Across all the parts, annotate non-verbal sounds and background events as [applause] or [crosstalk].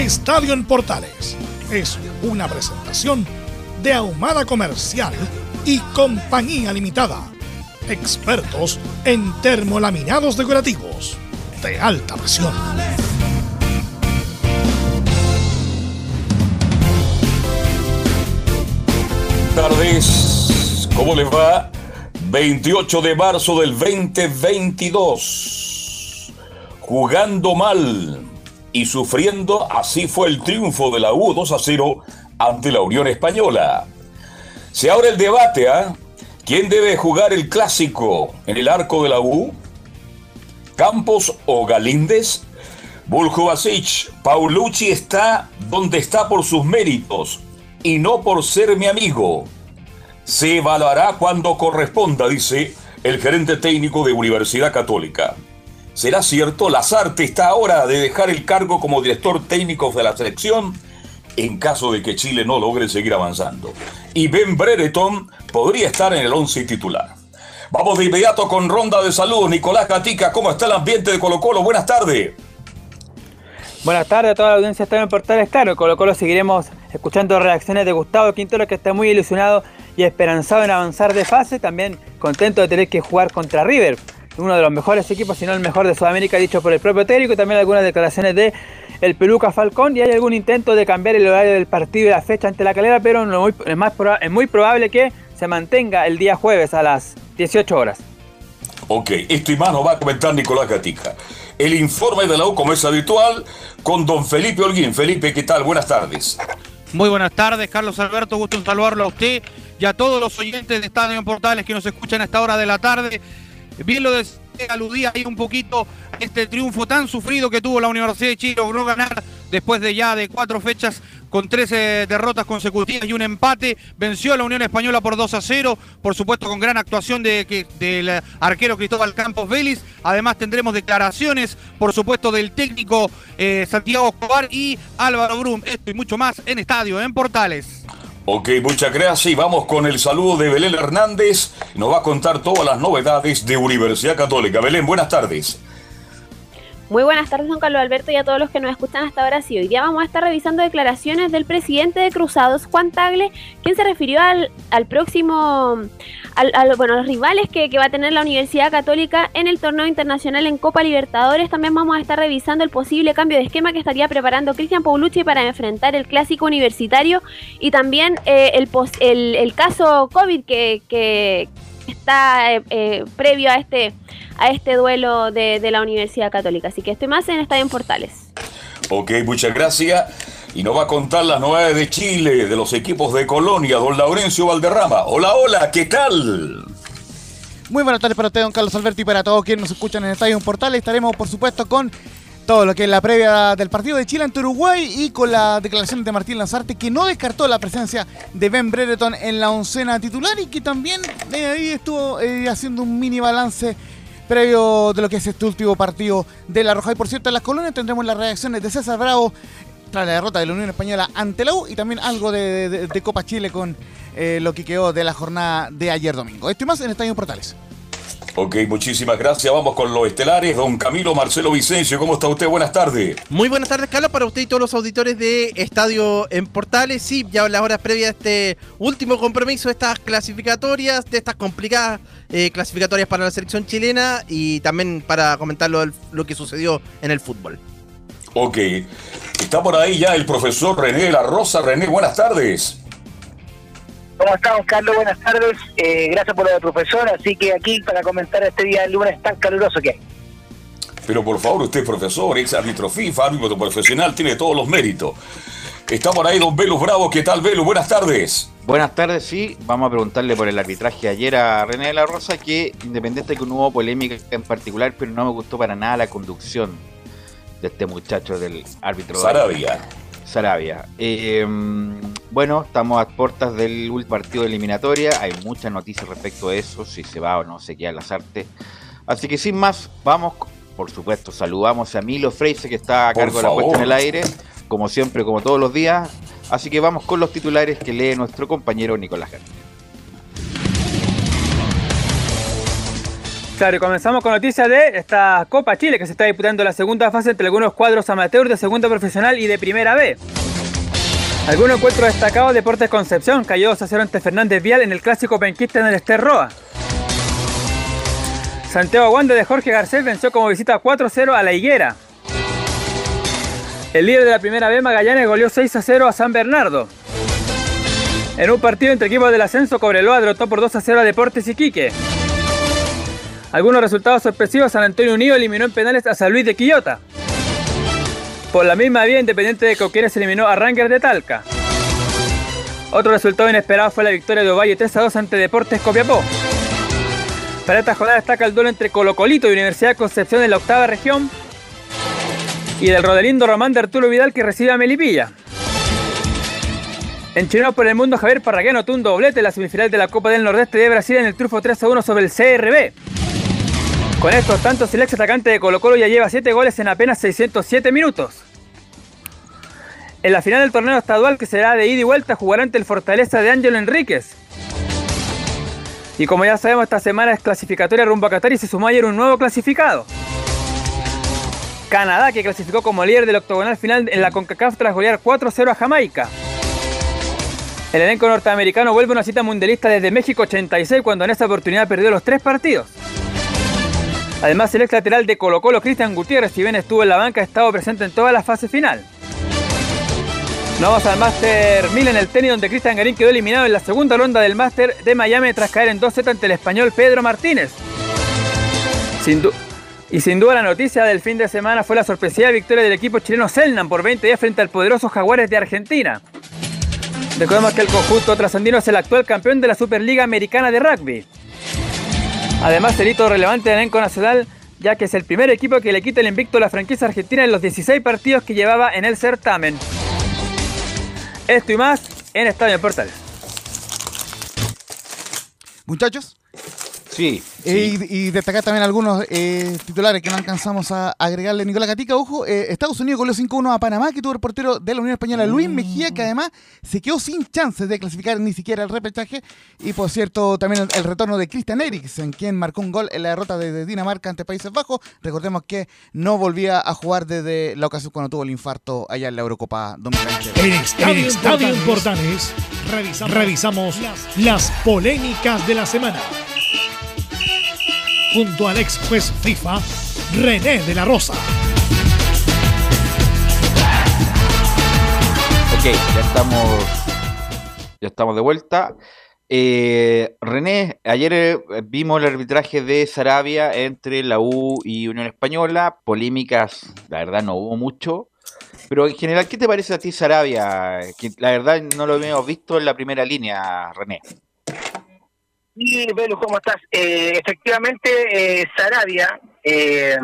Estadio en Portales es una presentación de Ahumada Comercial y Compañía Limitada. Expertos en termolaminados decorativos de alta presión. Tardes, ¿cómo les va? 28 de marzo del 2022. Jugando mal y sufriendo, así fue el triunfo de la U 2 a 0 ante la Unión Española. Se abre el debate, ¿ah? ¿Quién debe jugar el clásico en el arco de la U? ¿Campos o Galíndez? Buljubasic, Paulucci está donde está por sus méritos y no por ser mi amigo. Se evaluará cuando corresponda, dice el gerente técnico de Universidad Católica. ¿Será cierto? Lazarte está ahora de dejar el cargo como director técnico de la selección en caso de que Chile no logre seguir avanzando. Y Ben Brereton podría estar en el 11 titular. Vamos de inmediato con ronda de salud. Nicolás Gatica, ¿cómo está el ambiente de Colo Colo? Buenas tardes. Buenas tardes a toda la audiencia de en Portales. Claro, Colo Colo seguiremos escuchando reacciones de Gustavo Quintero, que está muy ilusionado y esperanzado en avanzar de fase. También contento de tener que jugar contra River uno de los mejores equipos, si no el mejor de Sudamérica, dicho por el propio técnico, y también algunas declaraciones de el Peluca Falcón, y hay algún intento de cambiar el horario del partido y la fecha ante la calera, pero es, más es muy probable que se mantenga el día jueves a las 18 horas. Ok, esto y más nos va a comentar Nicolás Gatica. El informe de la U, como es habitual, con don Felipe Holguín. Felipe, ¿qué tal? Buenas tardes. Muy buenas tardes, Carlos Alberto. Gusto en saludarlo a usted y a todos los oyentes de Estadio Portales que nos escuchan a esta hora de la tarde. Bien lo aludía ahí un poquito este triunfo tan sufrido que tuvo la Universidad de Chile, logró ganar después de ya de cuatro fechas con 13 derrotas consecutivas y un empate. Venció a la Unión Española por 2 a 0, por supuesto con gran actuación de, del arquero Cristóbal Campos Vélez. Además tendremos declaraciones, por supuesto, del técnico eh, Santiago Escobar y Álvaro Brum. Esto y mucho más en Estadio, en Portales. Ok, muchas gracias. Y vamos con el saludo de Belén Hernández. Nos va a contar todas las novedades de Universidad Católica. Belén, buenas tardes. Muy buenas tardes, don Carlos Alberto, y a todos los que nos escuchan hasta ahora. Sí, hoy día vamos a estar revisando declaraciones del presidente de Cruzados, Juan Tagle, quien se refirió al, al próximo, al, bueno, a los rivales que, que, va a tener la Universidad Católica en el torneo internacional en Copa Libertadores. También vamos a estar revisando el posible cambio de esquema que estaría preparando Cristian Paulucci para enfrentar el clásico universitario y también eh, el, el, el, caso COVID que, que está eh, eh, previo a este a este duelo de, la Universidad Católica. Así que estoy más en Estadio en Portales. Ok, muchas gracias. Y nos va a contar las novedades de Chile, de los equipos de Colonia, don Laurencio Valderrama. Hola, hola, ¿qué tal? Muy buenas tardes para usted, don Carlos Alberti, y para todos quienes nos escuchan en Estadio en Portales. Estaremos, por supuesto, con todo lo que es la previa del partido de Chile ante Uruguay y con la declaración de Martín Lanzarte que no descartó la presencia de Ben Brereton en la oncena titular y que también eh, ahí estuvo eh, haciendo un mini balance previo de lo que es este último partido de La Roja. Y por cierto, en las colonias tendremos las reacciones de César Bravo tras la derrota de la Unión Española ante la U y también algo de, Copa Chile con eh, lo que quedó de la jornada de ayer domingo. Esto y más en Estadio Portales. Ok, muchísimas gracias. Vamos con los estelares. Don Camilo Marcelo Vicencio, ¿cómo está usted? Buenas tardes. Muy buenas tardes, Carlos, para usted y todos los auditores de Estadio en Portales. Sí, ya en las horas previas a este último compromiso de estas clasificatorias, de estas complicadas eh, clasificatorias para la selección chilena y también para comentar lo, lo que sucedió en el fútbol. Ok. Está por ahí ya el profesor René de la Rosa. René, buenas tardes. ¿Cómo estamos, Carlos? Buenas tardes. Eh, gracias por lo del profesor. Así que aquí para comentar este día del lunes tan caluroso que hay. Pero por favor, usted es profesor, ex árbitro FIFA, árbitro profesional, tiene todos los méritos. Está por ahí don Velus Bravo. ¿Qué tal, Velus? Buenas tardes. Buenas tardes, sí. Vamos a preguntarle por el arbitraje ayer a René de la Rosa, que independiente de que no hubo polémica en particular, pero no me gustó para nada la conducción de este muchacho del árbitro. Sarabia. Sarabia. Eh, bueno, estamos a puertas del último partido de eliminatoria. Hay muchas noticias respecto a eso, si se va o no se queda las artes. Así que sin más, vamos, por supuesto, saludamos a Milo Freise que está a cargo de la puesta en el aire, como siempre, como todos los días. Así que vamos con los titulares que lee nuestro compañero Nicolás García. Claro, y comenzamos con noticias de esta Copa Chile que se está disputando la segunda fase entre algunos cuadros amateurs de segunda profesional y de primera B. Algunos encuentros destacados, Deportes Concepción cayó 2 a 0 ante Fernández Vial en el clásico penquista en el Esterroa. Santiago Wander de Jorge Garcés venció como visita 4-0 a La Higuera. El líder de la primera B, Magallanes, goleó 6 a 0 a San Bernardo. En un partido entre equipos del ascenso, Cobreloa derrotó por 2 a 0 a Deportes Iquique. Algunos resultados sorpresivos, San Antonio Unido eliminó en penales a San Luis de Quillota. Por la misma vía, Independiente de Cauquenes eliminó a Ranger de Talca. Otro resultado inesperado fue la victoria de Ovalle 3 a 2 ante Deportes Copiapó. Para esta jornada destaca el duelo entre Colo Colito y Universidad Concepción en la octava región y del Rodelindo Román de Arturo Vidal que recibe a Melipilla. En por el mundo, Javier Parragueno tuvo un doblete en la semifinal de la Copa del Nordeste de Brasil en el triunfo 3 a 1 sobre el CRB. Con estos tantos, el ex atacante de Colo Colo ya lleva 7 goles en apenas 607 minutos. En la final del torneo estadual, que será de ida y vuelta, jugará ante el Fortaleza de Ángelo Enríquez. Y como ya sabemos, esta semana es clasificatoria rumbo a Qatar y se sumó ayer un nuevo clasificado. Canadá, que clasificó como líder del octogonal final en la CONCACAF tras golear 4-0 a Jamaica. El elenco norteamericano vuelve a una cita mundialista desde México 86, cuando en esa oportunidad perdió los tres partidos. Además, el ex lateral de Colo Colo, Cristian Gutiérrez, si bien estuvo en la banca, ha estado presente en toda la fase final. Vamos al Master 1000 en el tenis, donde Cristian Garín quedó eliminado en la segunda ronda del Master de Miami tras caer en 2 z ante el español Pedro Martínez. Y sin duda la noticia del fin de semana fue la sorpresiva victoria del equipo chileno Selnan por 20 días frente al poderoso Jaguares de Argentina. Recordemos que el conjunto trasandino es el actual campeón de la Superliga Americana de Rugby. Además, el hito relevante del elenco nacional, ya que es el primer equipo que le quita el invicto a la franquicia argentina en los 16 partidos que llevaba en el certamen. Esto y más en Estadio en Portales. Muchachos, Sí, eh, y, y destacar también algunos eh, titulares que no alcanzamos a agregarle. Nicolás Gatica, ojo, eh, Estados Unidos goleó 5-1 a Panamá, que tuvo el portero de la Unión Española, Luis Mejía, que además se quedó sin chances de clasificar ni siquiera el repechaje. Y por cierto, también el, el retorno de Christian Eriksen, quien marcó un gol en la derrota de, de Dinamarca ante Países Bajos. Recordemos que no volvía a jugar desde la ocasión cuando tuvo el infarto allá en la Eurocopa 2020. En revisamos, revisamos las polémicas de la semana. Junto al ex juez FIFA, René de la Rosa. Ok, ya estamos, ya estamos de vuelta. Eh, René, ayer eh, vimos el arbitraje de Sarabia entre la U y Unión Española. Polémicas, la verdad, no hubo mucho. Pero en general, ¿qué te parece a ti Sarabia? La verdad no lo habíamos visto en la primera línea, René. Sí, Velu, ¿cómo estás? Eh, efectivamente, eh, Sarabia eh,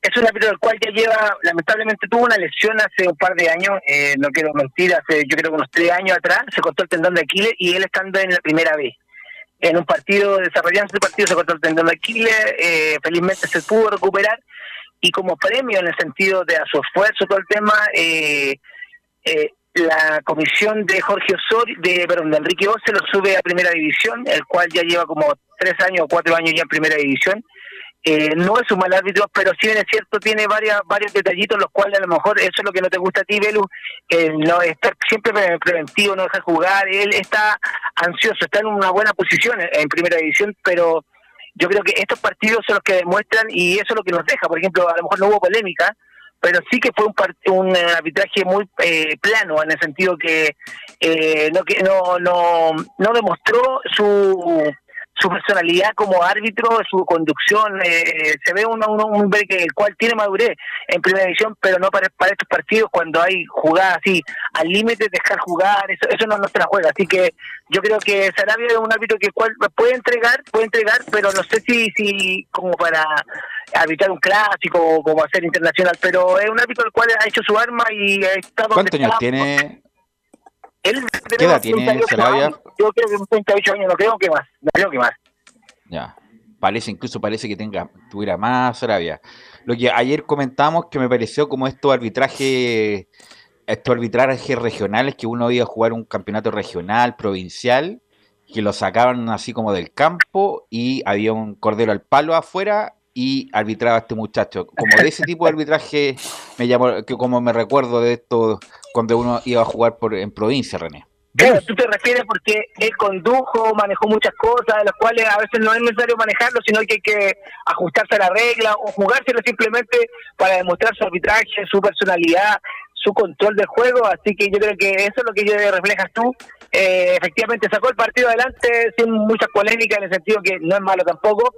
es un árbitro del cual ya lleva, lamentablemente tuvo una lesión hace un par de años, eh, no quiero mentir, hace yo creo unos tres años atrás, se cortó el tendón de Aquiles y él estando en la primera vez. En un partido, desarrollando ese partido, se cortó el tendón de Aquiles, eh, felizmente se pudo recuperar y como premio en el sentido de a su esfuerzo, todo el tema, eh, eh, la comisión de Jorge Osorio, de, perdón, de Enrique Ose lo sube a primera división, el cual ya lleva como tres años o cuatro años ya en primera división. Eh, no es un mal árbitro, pero si bien es cierto, tiene varias, varios detallitos, los cuales a lo mejor eso es lo que no te gusta a ti, Belu, que no estar siempre pre- preventivo, no dejar jugar, él está ansioso, está en una buena posición en primera división, pero yo creo que estos partidos son los que demuestran y eso es lo que nos deja, por ejemplo, a lo mejor no hubo polémica, pero sí que fue un, un eh, arbitraje muy eh, plano en el sentido que eh, no que no no no demostró su su personalidad como árbitro, su conducción, eh, se ve un hombre que el cual tiene madurez en primera división, pero no para, para estos partidos cuando hay jugadas así al límite, dejar jugar, eso, eso no nos juega. Así que yo creo que Sarabia es un árbitro que cual puede entregar, puede entregar, pero no sé si, si como para arbitrar un clásico o como hacer internacional, pero es un árbitro el cual ha hecho su arma y ha estado... ¿Cuántos años está. tiene? Él ¿Qué edad tiene 38 Sarabia? Yo creo que 38 años, no creo que más, no creo que más. Ya. Parece, incluso parece que tenga, tuviera más Sarabia. Lo que ayer comentamos que me pareció como estos arbitrajes, estos arbitrajes regionales que uno iba a jugar un campeonato regional, provincial, que lo sacaban así como del campo y había un cordero al palo afuera y arbitraba a este muchacho. Como de ese tipo de arbitraje me llamó, que como me recuerdo de esto cuando uno iba a jugar por en provincia, René. Claro, tú te refieres porque él condujo, manejó muchas cosas, de las cuales a veces no es necesario manejarlo, sino que hay que ajustarse a la regla o jugárselo simplemente para demostrar su arbitraje, su personalidad, su control del juego. Así que yo creo que eso es lo que yo reflejas tú. Eh, efectivamente sacó el partido adelante sin mucha polémica en el sentido que no es malo tampoco,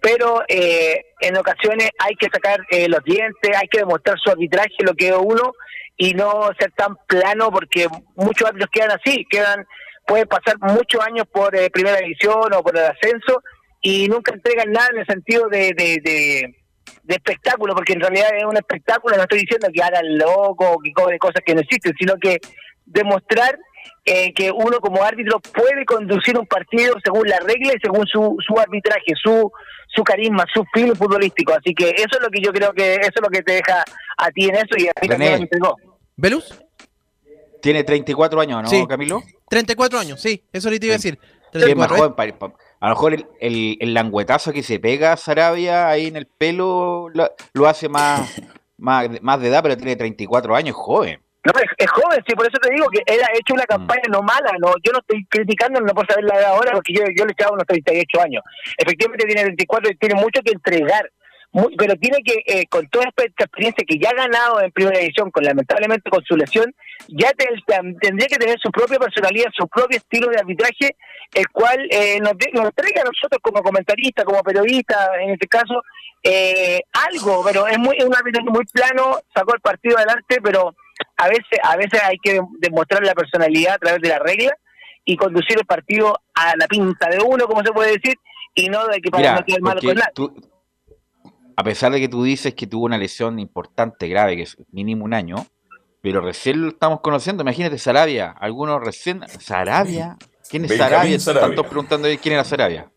pero eh, en ocasiones hay que sacar eh, los dientes, hay que demostrar su arbitraje, lo que uno, y no ser tan plano porque muchos árbitros quedan así, quedan pueden pasar muchos años por eh, primera división o por el ascenso y nunca entregan nada en el sentido de, de, espectáculo, porque en realidad es un espectáculo, no estoy diciendo que hagan loco o que cobre cosas que no existen, sino que demostrar eh, que uno como árbitro puede conducir un partido según la regla y según su, su arbitraje, su su carisma, su filo futbolístico. Así que eso es lo que yo creo que eso es lo que te deja a ti en eso y a mí también René. me entregó. ¿Velus? Tiene 34 años, ¿no, Sí. Camilo? 34 años, sí, eso ahorita iba a decir. Sí, es más 34, ¿eh? joven, A lo mejor el, el, el languetazo que se pega a Sarabia ahí en el pelo lo, lo hace más, [laughs] más, más de edad, pero tiene 34 años, joven. No, es, es joven, sí, por eso te digo que él ha hecho una campaña no mala, no yo no estoy criticando, no por saber la edad ahora, porque yo, yo le echaba unos 38 años. Efectivamente tiene 24 y tiene mucho que entregar, mu- pero tiene que, eh, con toda esta experiencia que ya ha ganado en primera división, con lamentablemente con su lesión, ya te- tendría que tener su propia personalidad, su propio estilo de arbitraje, el cual eh, nos, de- nos traiga a nosotros como comentaristas, como periodistas, en este caso, eh, algo, pero es muy es un arbitraje muy plano, sacó el partido adelante, pero a veces a veces hay que demostrar la personalidad a través de la regla y conducir el partido a la pinta de uno, como se puede decir, y no de que para Mira, no quedar malo con tú- a pesar de que tú dices que tuvo una lesión importante, grave, que es mínimo un año, pero recién lo estamos conociendo. Imagínate, Sarabia, algunos recién. ¿Sarabia? ¿Quién es Benjamín Sarabia? Sarabia. Tantos preguntando quién era Sarabia.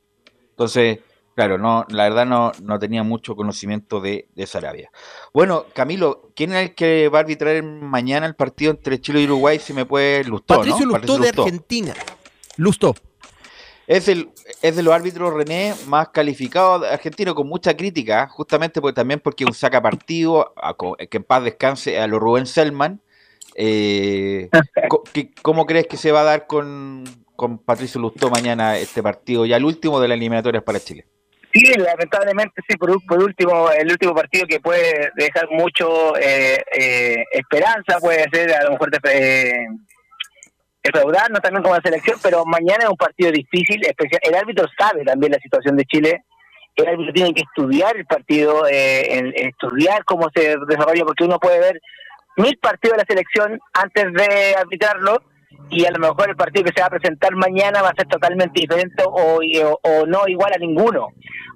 Entonces, claro, no, la verdad no, no tenía mucho conocimiento de, de Sarabia. Bueno, Camilo, ¿quién es el que va a arbitrar mañana el partido entre Chile y Uruguay? Si me puede, Lustó, Patricio ¿no? Lustó de Argentina. Lustó. Es, el, es de los árbitros René más calificados de argentino con mucha crítica, justamente porque también porque un saca partido, a que en paz descanse a lo Rubén Selman. Eh, ¿Cómo crees que se va a dar con, con Patricio Lustó mañana este partido? Ya el último de las eliminatorias para Chile. Sí, lamentablemente sí, por, por último, el último partido que puede dejar mucho eh, eh, esperanza, puede ser a lo mejor eh, defraudarnos también como selección, pero mañana es un partido difícil, especial. el árbitro sabe también la situación de Chile, el árbitro tiene que estudiar el partido, eh, en- estudiar cómo se desarrolla, porque uno puede ver mil partidos de la selección antes de arbitrarlo y a lo mejor el partido que se va a presentar mañana va a ser totalmente diferente o, o, no igual a ninguno.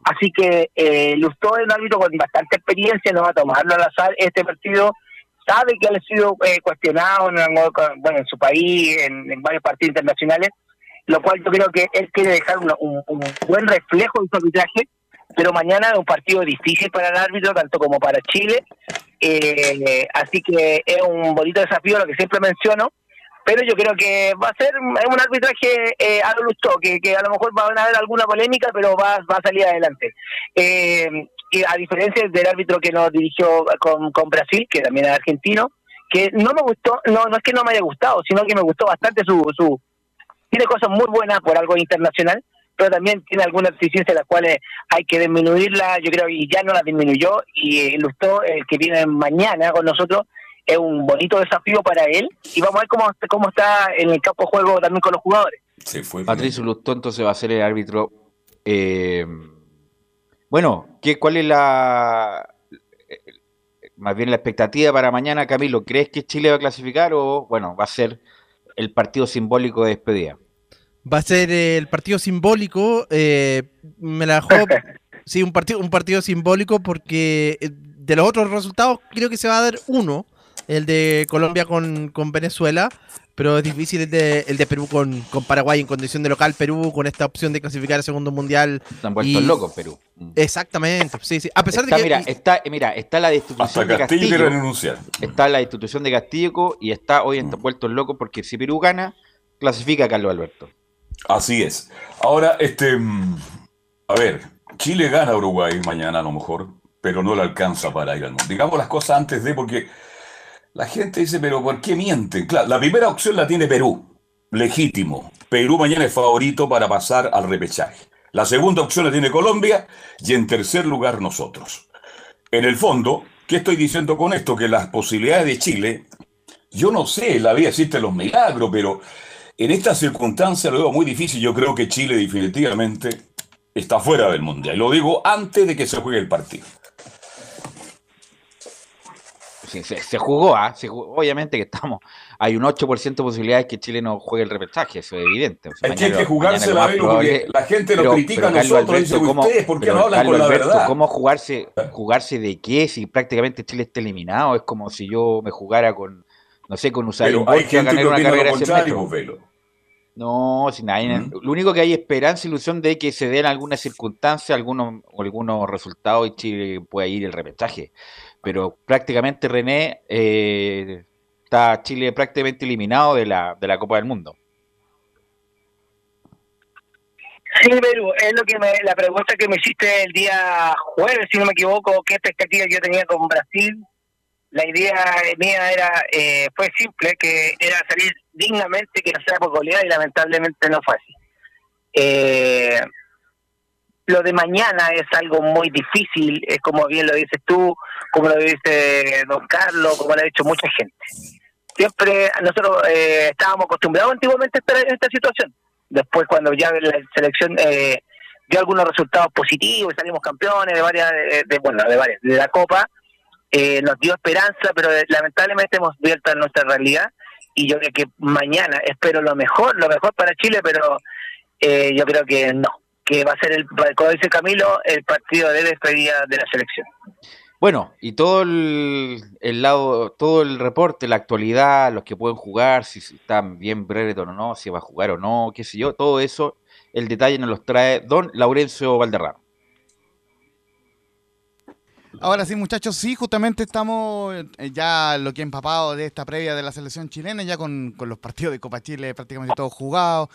Así que eh, Lustó es un árbitro con bastante experiencia, no va a tomarlo al azar este partido. Sabe que ha sido eh, cuestionado en, bueno, en su país, en, en varios partidos internacionales, lo cual yo creo que él quiere dejar un, buen reflejo de su arbitraje, pero mañana es un partido difícil para el árbitro, tanto como para Chile. Eh, así que es un bonito desafío, lo que siempre menciono, pero yo creo que va a ser un arbitraje eh, a lo que, que a lo mejor va a haber alguna polémica, pero va, va a salir adelante. Eh, y a diferencia del árbitro que nos dirigió con, con Brasil, que también es argentino, que no me gustó, no, no es que no me haya gustado, sino que me gustó bastante su, su tiene cosas muy buenas por algo internacional, pero también tiene algunas deficiencias las cuales hay que disminuirla, yo creo, y ya no las disminuyó, y ilustró el que viene mañana con nosotros, es un bonito desafío para él, y vamos a ver cómo, cómo está en el campo de juego también con los jugadores. Se fue. Patricio Lustó entonces va a ser el árbitro. eh, bueno, ¿qué, ¿cuál es la más bien la expectativa para mañana, Camilo? ¿Crees que Chile va a clasificar o bueno, va a ser el partido simbólico de despedida? Va a ser el partido simbólico. eh, me la dejó. [laughs] Sí, un partido, un partido simbólico porque eh, de los otros resultados creo que se va a dar uno. El de Colombia con, con Venezuela. Pero es difícil el de, el de Perú con, con Paraguay en condición de local. Perú con esta opción de clasificar al segundo mundial. Están vueltos Y- locos, Perú. Mm. Exactamente. Sí, sí. A pesar Está, de que. mira, está, mira, está la destitución de Castillo Castillo. quiere renunciar. Está la destitución de Castillo y está hoy está vuelto loco porque si Perú gana, clasifica a Carlos Alberto. Así es. Ahora, este. mm, A ver, Chile gana a Uruguay mañana a lo mejor, pero no le alcanza para ir al mundo. Digamos las cosas antes de, porque la gente dice, pero ¿por qué mienten? Claro, la primera opción la tiene Perú, legítimo. Perú mañana es favorito para pasar al repechaje. La segunda opción la tiene Colombia y en tercer lugar nosotros. En el fondo, ¿qué estoy diciendo con esto? Que las posibilidades de Chile, yo no sé, la vida existen los milagros, pero en esta circunstancia lo veo muy difícil. Yo creo que Chile definitivamente está fuera del Mundial. Lo digo antes de que se juegue el partido. Se, se jugó. Se jugó. obviamente que estamos, hay un 8% de posibilidades que Chile no juegue el repechaje, eso es evidente. O sea, Es que hay que jugarse la porque la gente nos critica a nosotros, dice Alberto, ¿cómo- ustedes, ¿por qué no hablan Carlos con la Alberto, verdad? ¿Cómo jugarse, jugarse de qué si prácticamente Chile está eliminado? Es como si yo me jugara con, no sé, con Usain Pero Bolt a ganar una carrera de 100 contrario, metros. Velo. No, sin nadie. ¿Mm? Lo único que hay es esperanza, ilusión de que se den algunas circunstancias, algunos, algunos resultados y Chile pueda ir el repechaje. Pero prácticamente René eh, está Chile prácticamente eliminado de la, de la Copa del Mundo. Sí, Perú, es lo que me, la pregunta que me hiciste el día jueves, si no me equivoco, qué expectativa yo tenía con Brasil. La idea mía era eh, fue simple, que era salir dignamente, que no sea por goleada, y lamentablemente no fue así. Eh, lo de mañana es algo muy difícil, es como bien lo dices tú, como lo dice don Carlos, como lo ha dicho mucha gente. Siempre nosotros eh, estábamos acostumbrados antiguamente a estar en esta situación. Después cuando ya la selección eh, dio algunos resultados positivos salimos campeones de varias, de, de- bueno, de varias, de la Copa, eh, nos dio esperanza, pero lamentablemente hemos vuelto a nuestra realidad y yo creo que mañana espero lo mejor, lo mejor para Chile, pero eh, yo creo que no, que va a ser, el, como dice Camilo, el partido de despedida de la selección. Bueno, y todo el, el lado, todo el reporte, la actualidad, los que pueden jugar, si están bien Brereton o no, si va a jugar o no, qué sé yo, todo eso, el detalle nos los trae don Laurencio Valderrama. Ahora sí, muchachos, sí, justamente estamos eh, ya lo que empapado de esta previa de la selección chilena, ya con, con los partidos de Copa Chile prácticamente todos jugados.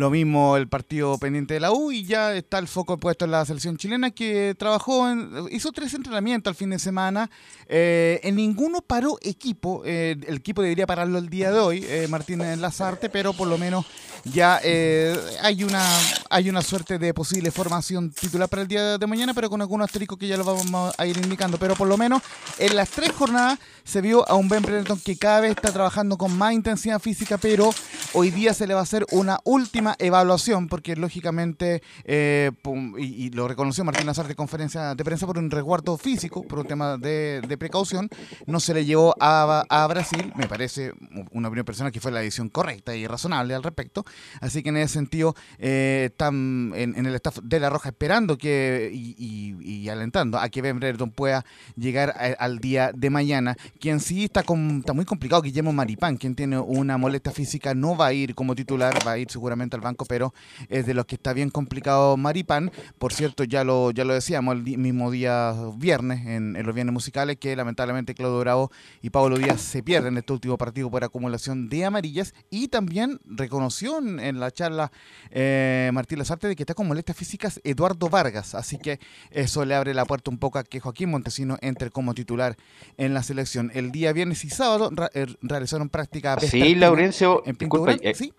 Lo mismo el partido pendiente de la U y ya está el foco puesto en la selección chilena que trabajó, en- hizo tres entrenamientos al fin de semana. Eh, en ninguno paró equipo. eh, el equipo debería pararlo el día de hoy, eh, Martínez Lazarte, pero por lo menos ya eh, hay una hay una suerte de posible formación titular para el día de mañana, pero con algunos asteriscos que ya lo vamos a ir indicando. Pero por lo menos en las tres jornadas se vio a un Ben Brereton que cada vez está trabajando con más intensidad física, pero hoy día se le va a hacer una última evaluación, porque lógicamente, eh, y, lo reconoció Martín Lazarte en conferencia de prensa por un resguardo físico, por un tema de, precaución, no se le llevó a, a Brasil, me parece una opinión personal que fue la decisión correcta y razonable al respecto, así que en ese sentido eh, están en, el staff de La Roja esperando que y, alentando a que Ben Brereton pueda llegar al día de mañana, quien sí está, con- está muy complicado, Guillermo Maripán, quien tiene una molestia física, no va a ir como titular, va a ir seguramente al banco, pero es de los que está bien complicado Maripán. Por cierto, ya lo, ya lo decíamos el mismo día viernes, en, en los viernes musicales, que lamentablemente Claudio Bravo y Pablo Díaz se pierden este último partido por acumulación de amarillas. Y también reconoció en, en la charla eh, Martín Lazarte de que está con molestias físicas Eduardo Vargas. Así que eso le abre la puerta un poco a que Joaquín Montesino entre como titular en la selección. El día viernes y sábado eh, realizaron práctica Sí, Laurencio, en disculpa, eh, ¿sí?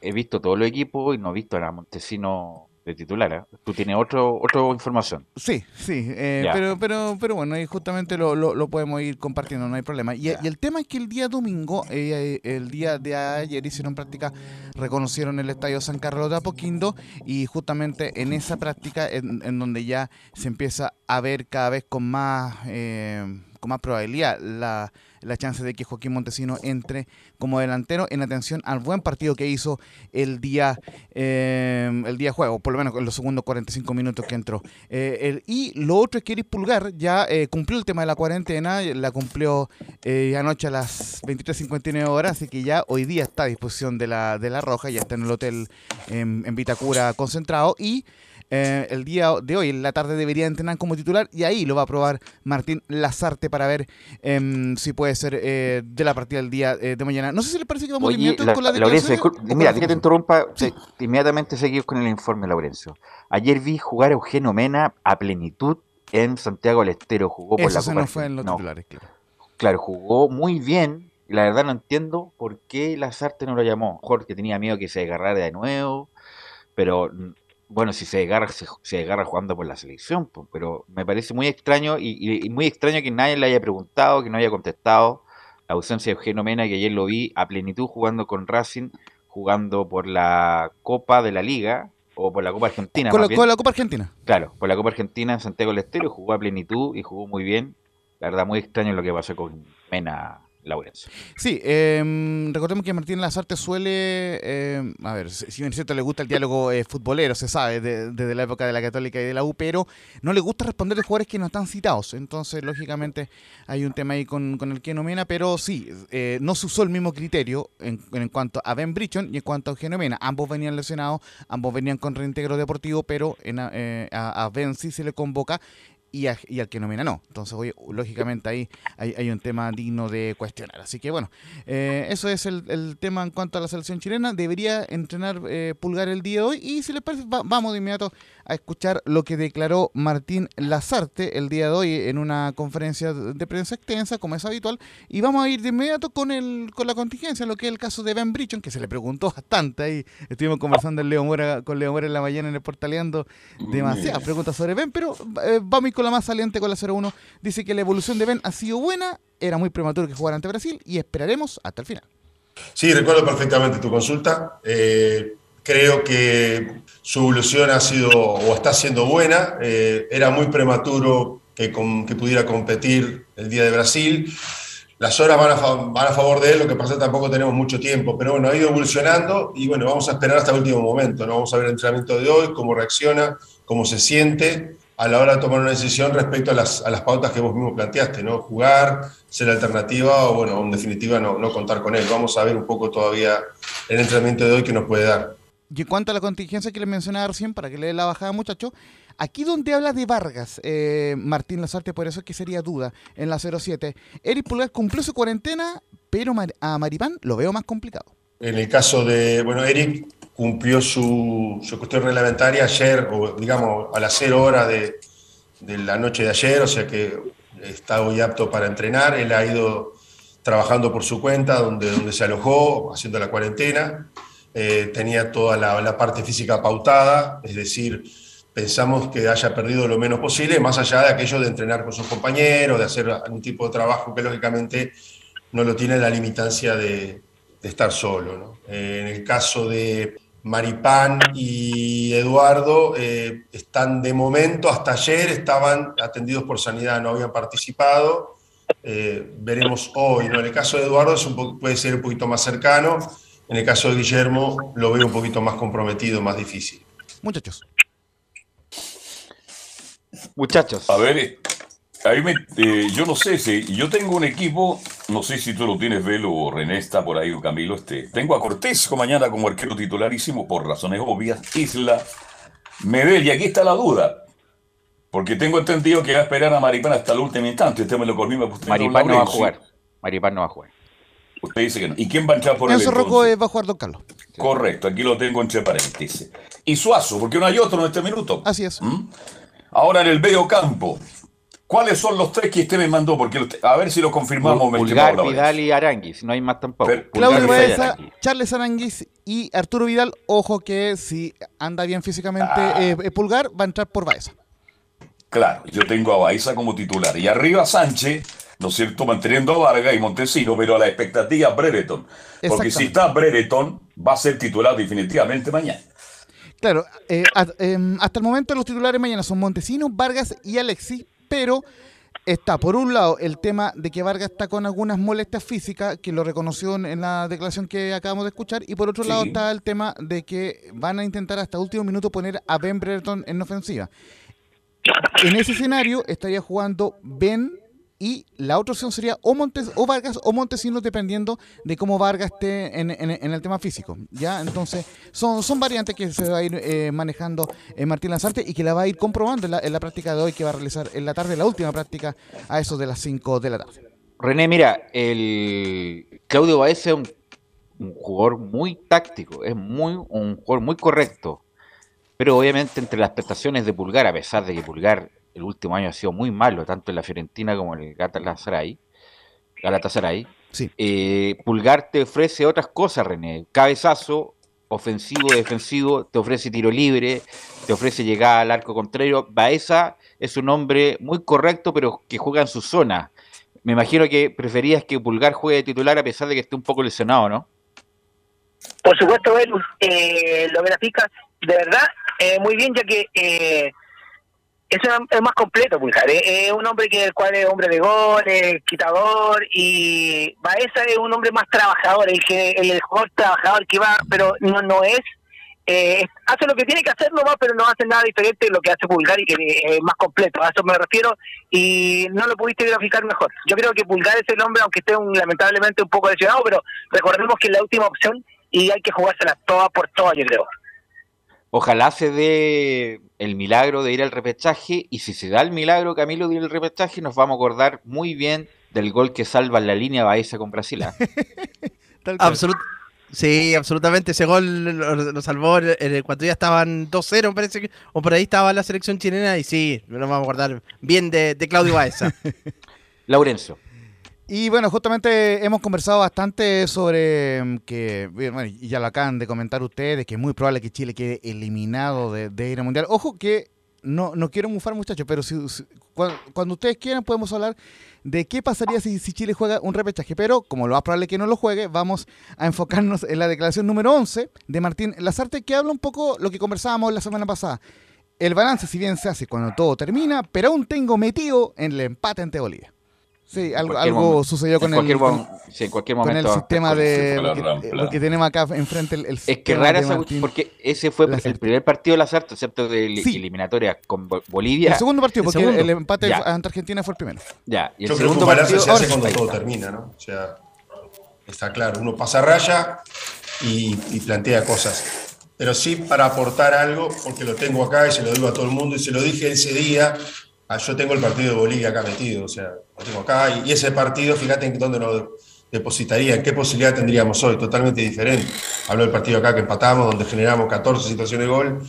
He visto todos los equipos y no he visto a Montesino de titular. ¿eh? Tú tienes otro, otra información. Sí, sí, eh, pero, pero, pero bueno, ahí justamente lo, lo, lo podemos ir compartiendo, no hay problema. Y, y el tema es que el día domingo, eh, el día de ayer hicieron práctica, reconocieron el estadio San Carlos de Apoquindo y justamente en esa práctica en, en donde ya se empieza a ver cada vez con más, eh, con más probabilidad la, la chance de que Joaquín Montesino entre como delantero en atención al buen partido que hizo el día eh, el día juego, por lo menos en los segundos 45 minutos que entró. Eh, y lo otro es que Eric Pulgar ya eh, cumplió el tema de la cuarentena, la cumplió anoche a las 23.59 horas, así que ya hoy día está a disposición de la, de la Roja, ya está en el hotel en, en Vitacura concentrado y eh, el día de hoy, en la tarde, debería entrenar como titular y ahí lo va a probar Martín Lazarte para ver em, si puede ser eh, de la partida del día eh, de mañana. No sé si le parece que vamos Oye, la- con la Laurencio, mira, que te interrumpa, se- inmediatamente seguimos con el informe, Laurencio. Ayer vi jugar a Eugenio Mena a plenitud en Santiago del Estero, jugó por Eso la se Copa nos fue en los no, titulares, claro. Claro, jugó muy bien. La verdad no entiendo por qué Lazarte no lo llamó. Mejor que tenía miedo que se agarrara de nuevo. Pero bueno, si se agarra, se, se agarra jugando por la selección. pues, Pero me parece muy extraño y, y- y muy extraño que nadie le haya preguntado, que no haya contestado. La ausencia de Eugenio Mena, que ayer lo vi a plenitud jugando con Racing, jugando por la Copa de la Liga o por la Copa Argentina. La, con la Copa Argentina. Claro, por la Copa Argentina en Santiago del Estero jugó a plenitud y jugó muy bien. La verdad, muy extraño lo que pasó con Mena Laurencio. Sí, em, recordemos que Martín Lazarte suele, em, a ver, si bien es cierto le gusta el diálogo eh, futbolero, se sabe, de- desde la época de la Católica y de la U, pero no le gusta responder de jugadores que no están citados. Entonces, lógicamente, hay un tema ahí con, con el que nomina, pero sí, eh, no se usó el mismo criterio en, en cuanto a Ben Brichon y en cuanto a Eugenio Mena. Ambos venían lesionados, ambos venían con reintegro deportivo, pero en a, eh, a Ben sí se le convoca y, a- y al que nomina no. Entonces, oye, lógicamente ahí hay, un tema digno de cuestionar. Así que bueno, eh, eso es el, el tema en cuanto a la selección chilena. Debería entrenar eh, Pulgar el día de hoy y si les parece, va- vamos de inmediato a escuchar lo que declaró Martín Lazarte el día de hoy en una conferencia de prensa extensa, como es habitual, y vamos a ir de inmediato con el con la contingencia, lo que es el caso de Ben Brichon, que se le preguntó bastante ahí. Estuvimos conversando en Leo Mora, con Leo Mora en la mañana en el Portaleando demasiadas preguntas sobre Ben, pero eh, vamos a ir con la más saliente, con la 01. Dice que la evolución de Ben ha sido buena, era muy prematuro que jugara ante Brasil y esperaremos hasta el final. Sí, recuerdo perfectamente tu consulta. Eh, creo que su evolución ha sido o está siendo buena. Eh, era muy prematuro que, que pudiera competir el día de Brasil. Las horas van a, van a favor de él, lo que pasa es que tampoco tenemos mucho tiempo, pero bueno, ha ido evolucionando y bueno, vamos a esperar hasta el último momento, ¿no? Vamos a ver el entrenamiento de hoy, cómo reacciona, cómo se siente a la hora de tomar una decisión respecto a las, a las pautas que vos mismo planteaste, ¿no? Jugar, ser alternativa o, bueno, en definitiva, no, no contar con él. Vamos a ver un poco todavía el entrenamiento de hoy que nos puede dar. Y en cuanto a la contingencia que les mencionaba recién, para que le dé la bajada, muchacho, aquí donde habla de Vargas, eh, Martín Lazarte, por eso es que sería duda en la 07. Eric Pulgar cumplió su cuarentena, pero a Maripán lo veo más complicado. En el caso de, bueno, Eric cumplió su, cuestión reglamentaria ayer, o digamos a las 0 horas de, de la noche de ayer, o sea que está hoy apto para entrenar. Él ha ido trabajando por su cuenta, donde, donde se alojó, haciendo la cuarentena. Eh, tenía toda la, parte física pautada, es decir, pensamos que haya perdido lo menos posible, más allá de aquello de entrenar con sus compañeros, de hacer algún tipo de trabajo que lógicamente no lo tiene la limitancia de, de estar solo. Eh, en el caso de Maripán y Eduardo, eh, están de momento, hasta ayer estaban atendidos por sanidad, no habían participado. Eh, veremos hoy. ¿no? En el caso de Eduardo un puede ser un poquito más cercano, en el caso de Guillermo lo veo un poquito más comprometido, más difícil. Muchachos. Muchachos. A ver, eh, ahí me, eh, yo no sé si yo tengo un equipo, no sé si tú lo tienes, Velo o René está por ahí o Camilo. Este, tengo a Cortés como mañana como arquero titularísimo por razones obvias. Isla, Medel, y aquí está la duda. Porque tengo entendido que va a esperar a Maripán hasta el último instante. Usted me lo confirma. Maripán no va a jugar. Maripán no va a jugar. Usted dice que no. ¿Y quién va a entrar por él Enzo Rocco entonces? va a jugar Don Carlos. Correcto, aquí lo tengo entre paréntesis. Y Suazo, porque no hay otro en este minuto. Así es. ¿Mm? Ahora en el medio campo. ¿Cuáles son los tres que usted me mandó? Porque usted- a ver si lo confirmamos. Pulgar. Vidal y Aranguis. No hay más tampoco. Pero- Claudio Baeza. Charles Aranguis Y Arturo Vidal, ojo que si anda bien físicamente Ah. eh, eh, Pulgar, va a entrar por Baeza. Claro, yo tengo a Baiza como titular. Y arriba Sánchez, ¿no es cierto? Manteniendo a Vargas y Montesino, pero a la expectativa Brereton. Porque si está Brereton, va a ser titular definitivamente mañana. Claro, eh, em, hasta el momento los titulares mañana son Montesinos, Vargas y Alexis, pero está por un lado el tema de que Vargas está con algunas molestias físicas, que lo reconoció en- en la declaración que acabamos de escuchar, y por otro Sí. lado está el tema de que van a intentar hasta último minuto poner a Ben Brereton en ofensiva. En ese escenario estaría jugando Ben y la otra opción sería o, Montes, o Vargas o Montesinos dependiendo de cómo Vargas esté en, en- el tema físico. ¿ya? Entonces son, son variantes que se va a ir eh, manejando eh, Martín Lanzarte y que la va a ir comprobando en la, en la práctica de hoy que va a realizar en la tarde, la última práctica a eso de las 5 de la tarde. René, mira, el Claudio Baez es un, un jugador muy táctico, es muy un jugador muy correcto. Pero obviamente entre las prestaciones de Pulgar, a pesar de que Pulgar el último año ha sido muy malo, tanto en la Fiorentina como en el Galatasaray, Galatasaray Sí. eh, Pulgar te ofrece otras cosas, René. Cabezazo, ofensivo, defensivo, te ofrece tiro libre, te ofrece llegar al arco contrario. Baeza es un hombre muy correcto, pero que juega en su zona. Me imagino que preferías que Pulgar juegue de titular a pesar de que esté un poco lesionado, ¿no? Por supuesto, Velus, eh, lo graficas de verdad eh, muy bien, ya que eh, es, un- es más completo, Pulgar. eh, Es un hombre que el cual es hombre de goles, quitador, y Baeza es un hombre más trabajador, el que el jugador trabajador que va, pero no, no es. eh, hace lo que tiene que hacer nomás, pero no hace nada diferente de lo que hace Pulgar y que es más completo. A eso me refiero y no lo pudiste graficar mejor. Yo creo que Pulgar es el hombre, aunque esté un- lamentablemente un poco lesionado, pero recordemos que es la última opción y hay que jugárselas todas por todas, yo creo. Ojalá se dé el milagro de ir al repechaje y si se da el milagro, Camilo, de ir al repechaje, nos vamos a acordar muy bien del gol que salva en la línea Baeza con Brasil. ¿ah? [laughs] Absolut sí, absolutamente. Ese gol lo, lo salvó en el- cuando ya estaban 2-0, me parece que. O por ahí estaba la selección chilena. Y sí, nos vamos a acordar bien de, de Claudio Baeza. [laughs] Laurencio. Y bueno, justamente hemos conversado bastante sobre mm, que, ya lo acaban de comentar ustedes, que es muy probable que Chile quede eliminado de, de ir al Mundial. Ojo que no, no quiero mufar muchachos, pero si, si- cuan- cuando, ustedes quieran podemos hablar de qué pasaría si, si Chile juega un repechaje. Pero como lo más probable es que no lo juegue, vamos a enfocarnos en la declaración número 11 de Martín Lazarte, que habla un poco lo que conversábamos la semana pasada. El balance, si bien se hace cuando todo termina, pero aún tengo metido en el empate ante Bolivia. Sí, algo, algo momento- sucedió con en cualquier, el, con, sí, en cualquier con el momento. sistema de... la Porque, porque tenemos acá enfrente el, el Es que rara esa porque ese fue Lazarte. el primer partido de Lazarte, excepto de Sí. eliminatoria con Bo- Bolivia. El segundo partido, El porque segundo. el empate Ya. ante Argentina fue el primero. Ya, y el Yo creo que segundo un balance partido. se hace cuando todo termina, ¿no? O sea, está claro, uno pasa raya y, y plantea cosas. Pero sí para aportar algo, porque lo tengo acá y se lo digo a todo el mundo y se lo dije ese día. ah, yo tengo el partido de Bolivia acá metido, o sea, y ese partido, fíjate en dónde lo depositaría, en qué posibilidad tendríamos hoy, totalmente diferente. Hablo del partido acá que empatamos, donde generamos 14 situaciones de gol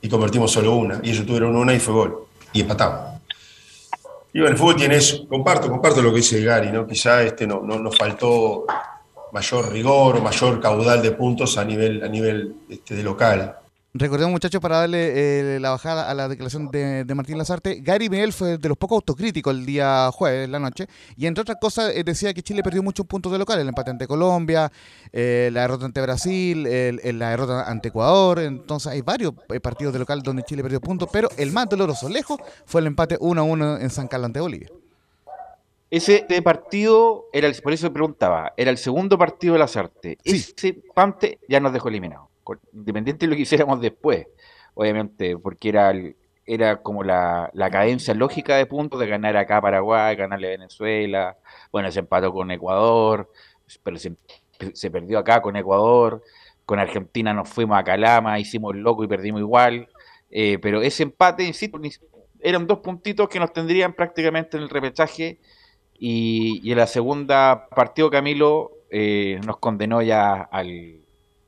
y convertimos solo una. Y ellos tuvieron una y fue gol. Y empatamos. Y bueno, el fútbol tiene eso. Comparto, comparto lo que dice Gary, ¿no? Quizá este no, no nos faltó mayor rigor o mayor caudal de puntos a nivel, a nivel este, de local. Recordemos, muchachos, para darle eh, la bajada a la declaración de, de Martín Lazarte, Gary Miguel fue de los pocos autocríticos el día jueves, en la noche, y entre otras cosas eh, decía que Chile perdió muchos puntos de local, el empate ante Colombia, eh, la derrota ante Brasil, el- el- la derrota ante Ecuador, entonces hay varios partidos de local donde Chile perdió puntos, pero el más doloroso lejos fue el empate 1-1 en San Carlos ante Bolivia. Ese partido, era el, por eso preguntaba, era el segundo partido de Lazarte. Sí. Ese empate ya nos dejó eliminados. Independiente de lo que [laughs] hiciéramos después, obviamente, porque era, el- era como la, la cadencia lógica de puntos de ganar acá Paraguay, ganarle Venezuela, bueno, se empató con Ecuador, pero se, se perdió acá con Ecuador, con Argentina nos fuimos a Calama, hicimos loco y perdimos igual, eh, pero ese empate, insisto, eran dos puntitos que nos tendrían prácticamente en el repechaje y, y en la segunda partido Camilo eh, nos condenó ya al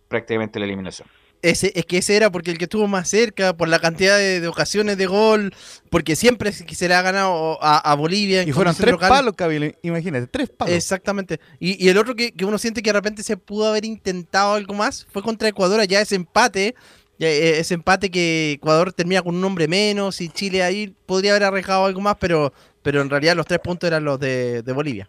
prácticamente la eliminación. ese, es que ese era porque el que estuvo más cerca, por la cantidad de, de ocasiones de gol, porque siempre se se le ha ganado a, a Bolivia. Y fueron tres local. palos, Kabyle, imagínate, tres palos. Exactamente. Y, y el otro que, que uno siente que de repente se pudo haber intentado algo más fue contra Ecuador, ya ese empate, ya, eh, ese empate que Ecuador termina con un hombre menos y Chile ahí podría haber arrejado algo más, pero, pero en realidad los tres puntos eran los de, de Bolivia.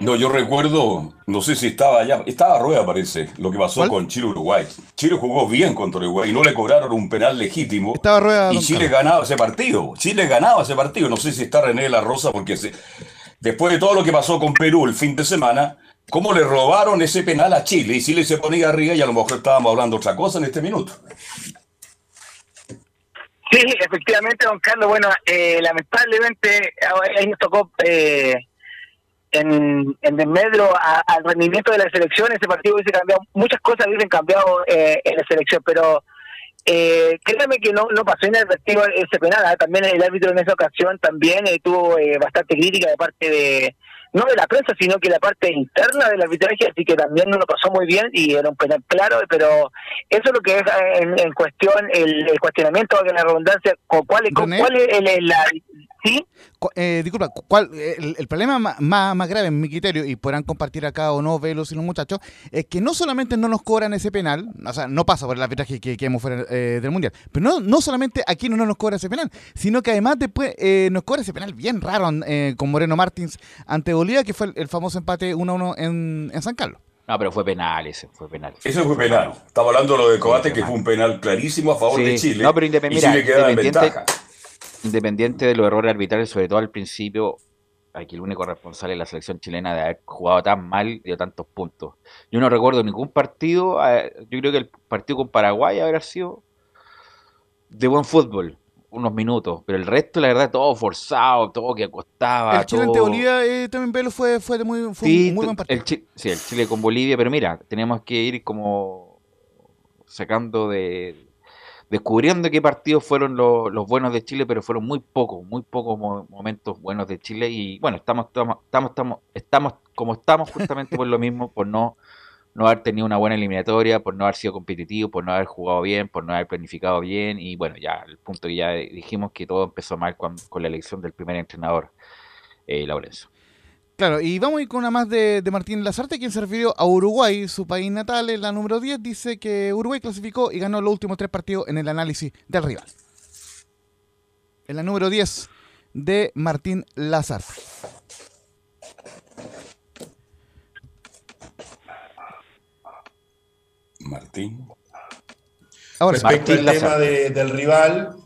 No, yo recuerdo, no sé si estaba allá, estaba Rueda parece, lo que pasó ¿Cuál? con Chile-Uruguay. Chile jugó bien contra Uruguay y no le cobraron un penal legítimo. Estaba Rueda. Y Chile Carlos. ganaba ese partido. Chile ganaba ese partido. No sé si está René de la Rosa, porque se- después de todo lo que pasó con Perú el fin de semana, ¿cómo le robaron ese penal a Chile? Y Chile se ponía arriba y a lo mejor estábamos hablando otra cosa en este minuto. Sí, efectivamente, don Carlos. Bueno, eh, lamentablemente ahí nos tocó eh, en, en desmedro al rendimiento de la selección. Ese partido hubiese cambiado, muchas cosas hubiesen cambiado eh, en la selección, pero eh, créeme que no, no pasó inadvertido ese penal. ¿ah? También el árbitro en esa ocasión también eh, tuvo eh, bastante crítica de parte de, no de la prensa, sino que la parte interna del arbitraje, así que también no lo pasó muy bien y era un penal claro, pero eso es lo que es eh, en, en cuestión el, el cuestionamiento de la redundancia, con cuál, con cuál es el, el- la... Eh, disculpa, ¿cuál, el, el problema ma- más, más grave en mi criterio, y podrán compartir acá o no Velos y los muchachos, es que no solamente no nos cobran ese penal, o sea, no pasa por el arbitraje que, que hemos fuera eh, del Mundial, pero no, no solamente aquí no nos cobra ese penal, sino que además después eh, nos cobra ese penal bien raro eh, con Moreno Martins ante Bolivia, que fue el, el famoso empate 1-1 en, en San Carlos. No, pero fue penal ese, fue penal. Ese fue penal. Estamos hablando de lo de Coate, que fue un penal clarísimo a favor Sí. de Chile. No, pero independ- y mira, Chile quedaba en independiente- ventaja. Independiente de los errores arbitrales, sobre todo al principio, aquí el único responsable de la selección chilena de haber jugado tan mal y dio tantos puntos. Yo no recuerdo ningún partido, eh, yo creo que el partido con Paraguay habrá sido de buen fútbol, unos minutos, pero el resto, la verdad, todo forzado, todo que costaba. el Chile ante todo- Bolivia eh, también Velos fue, fue, de muy, fue Sí, un muy t- buen partido. el sí, el Chile con Bolivia, pero mira, tenemos que ir como sacando de descubriendo qué partidos fueron los, buenos de Chile, pero fueron muy pocos, muy pocos mo- momentos buenos de Chile y bueno, estamos estamos estamos estamos, como estamos justamente por lo mismo, por no no haber tenido una buena eliminatoria, por no haber sido competitivo, por no haber jugado bien, por no haber planificado bien y bueno, ya el punto que ya dijimos que todo empezó mal con, con la elección del primer entrenador, eh, Laurenzo. Claro, y vamos a ir con una más de, de Martín Lazarte, quien se refirió a Uruguay, su país natal, en la número 10, dice que Uruguay clasificó y ganó los últimos tres partidos en el análisis del rival. En la número 10 de Martín Lazarte. Martín. Ahora. Respecto Martín al tema de- del rival,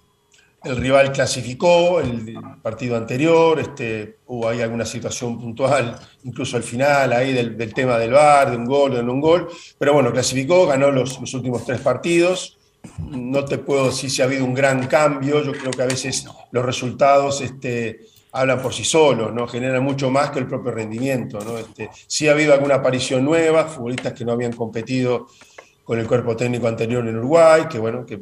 el rival clasificó el partido anterior, este, hubo alguna situación puntual, incluso al final ahí del, tema del VAR, de un gol, de no un gol, pero bueno, clasificó, ganó los, los últimos tres partidos. No te puedo decir si ha habido un gran cambio, yo creo que a veces los resultados este, hablan por sí solos, ¿no? generan mucho más que el propio rendimiento. ¿no? Este, sí ha habido alguna aparición nueva, futbolistas que no habían competido con el cuerpo técnico anterior en Uruguay, que bueno, que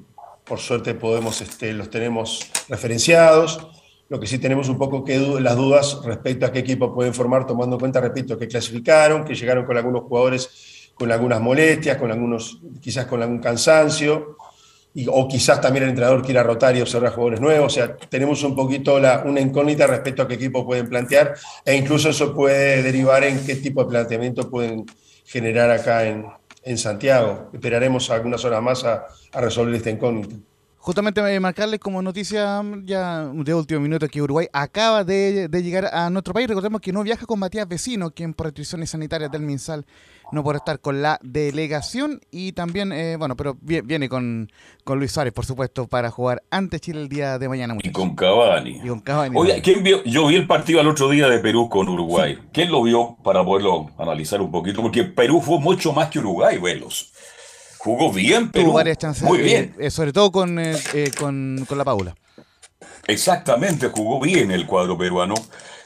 por suerte podemos, este, los tenemos referenciados. Lo que sí tenemos un poco que las dudas respecto a qué equipo pueden formar, tomando en cuenta, repito, que clasificaron, que llegaron con algunos jugadores con algunas molestias, con algunos, quizás con algún cansancio, o quizás también el entrenador quiera rotar y observar jugadores nuevos. O sea, tenemos un poquito una incógnita respecto a qué equipo pueden plantear, e incluso eso puede derivar en qué tipo de planteamiento pueden generar acá en, en Santiago. Esperaremos algunas horas más a, a resolver esta incógnita. Justamente eh, marcarles como noticia mm, ya de último minuto que Uruguay acaba de, de llegar a nuestro país. Recordemos que no viaja con Matías Vecino, quien por restricciones sanitarias del MinSal no podrá estar con la delegación. Y también, eh, bueno, pero vie- viene con, con Luis Suárez, por supuesto, para jugar ante Chile el día de mañana. Y muchachos. con Cavani. Y con Cavani. Oye, ¿quién vio? Yo vi el partido al otro día de Perú con Uruguay. ¿Quién lo vio para poderlo analizar un poquito? Porque Perú fue mucho más que Uruguay, velos. Jugó bien Perú. Tuvo varias chances, Muy eh, bien. eh, sobre todo con, eh, con, con la Paula. Exactamente, jugó bien el cuadro peruano.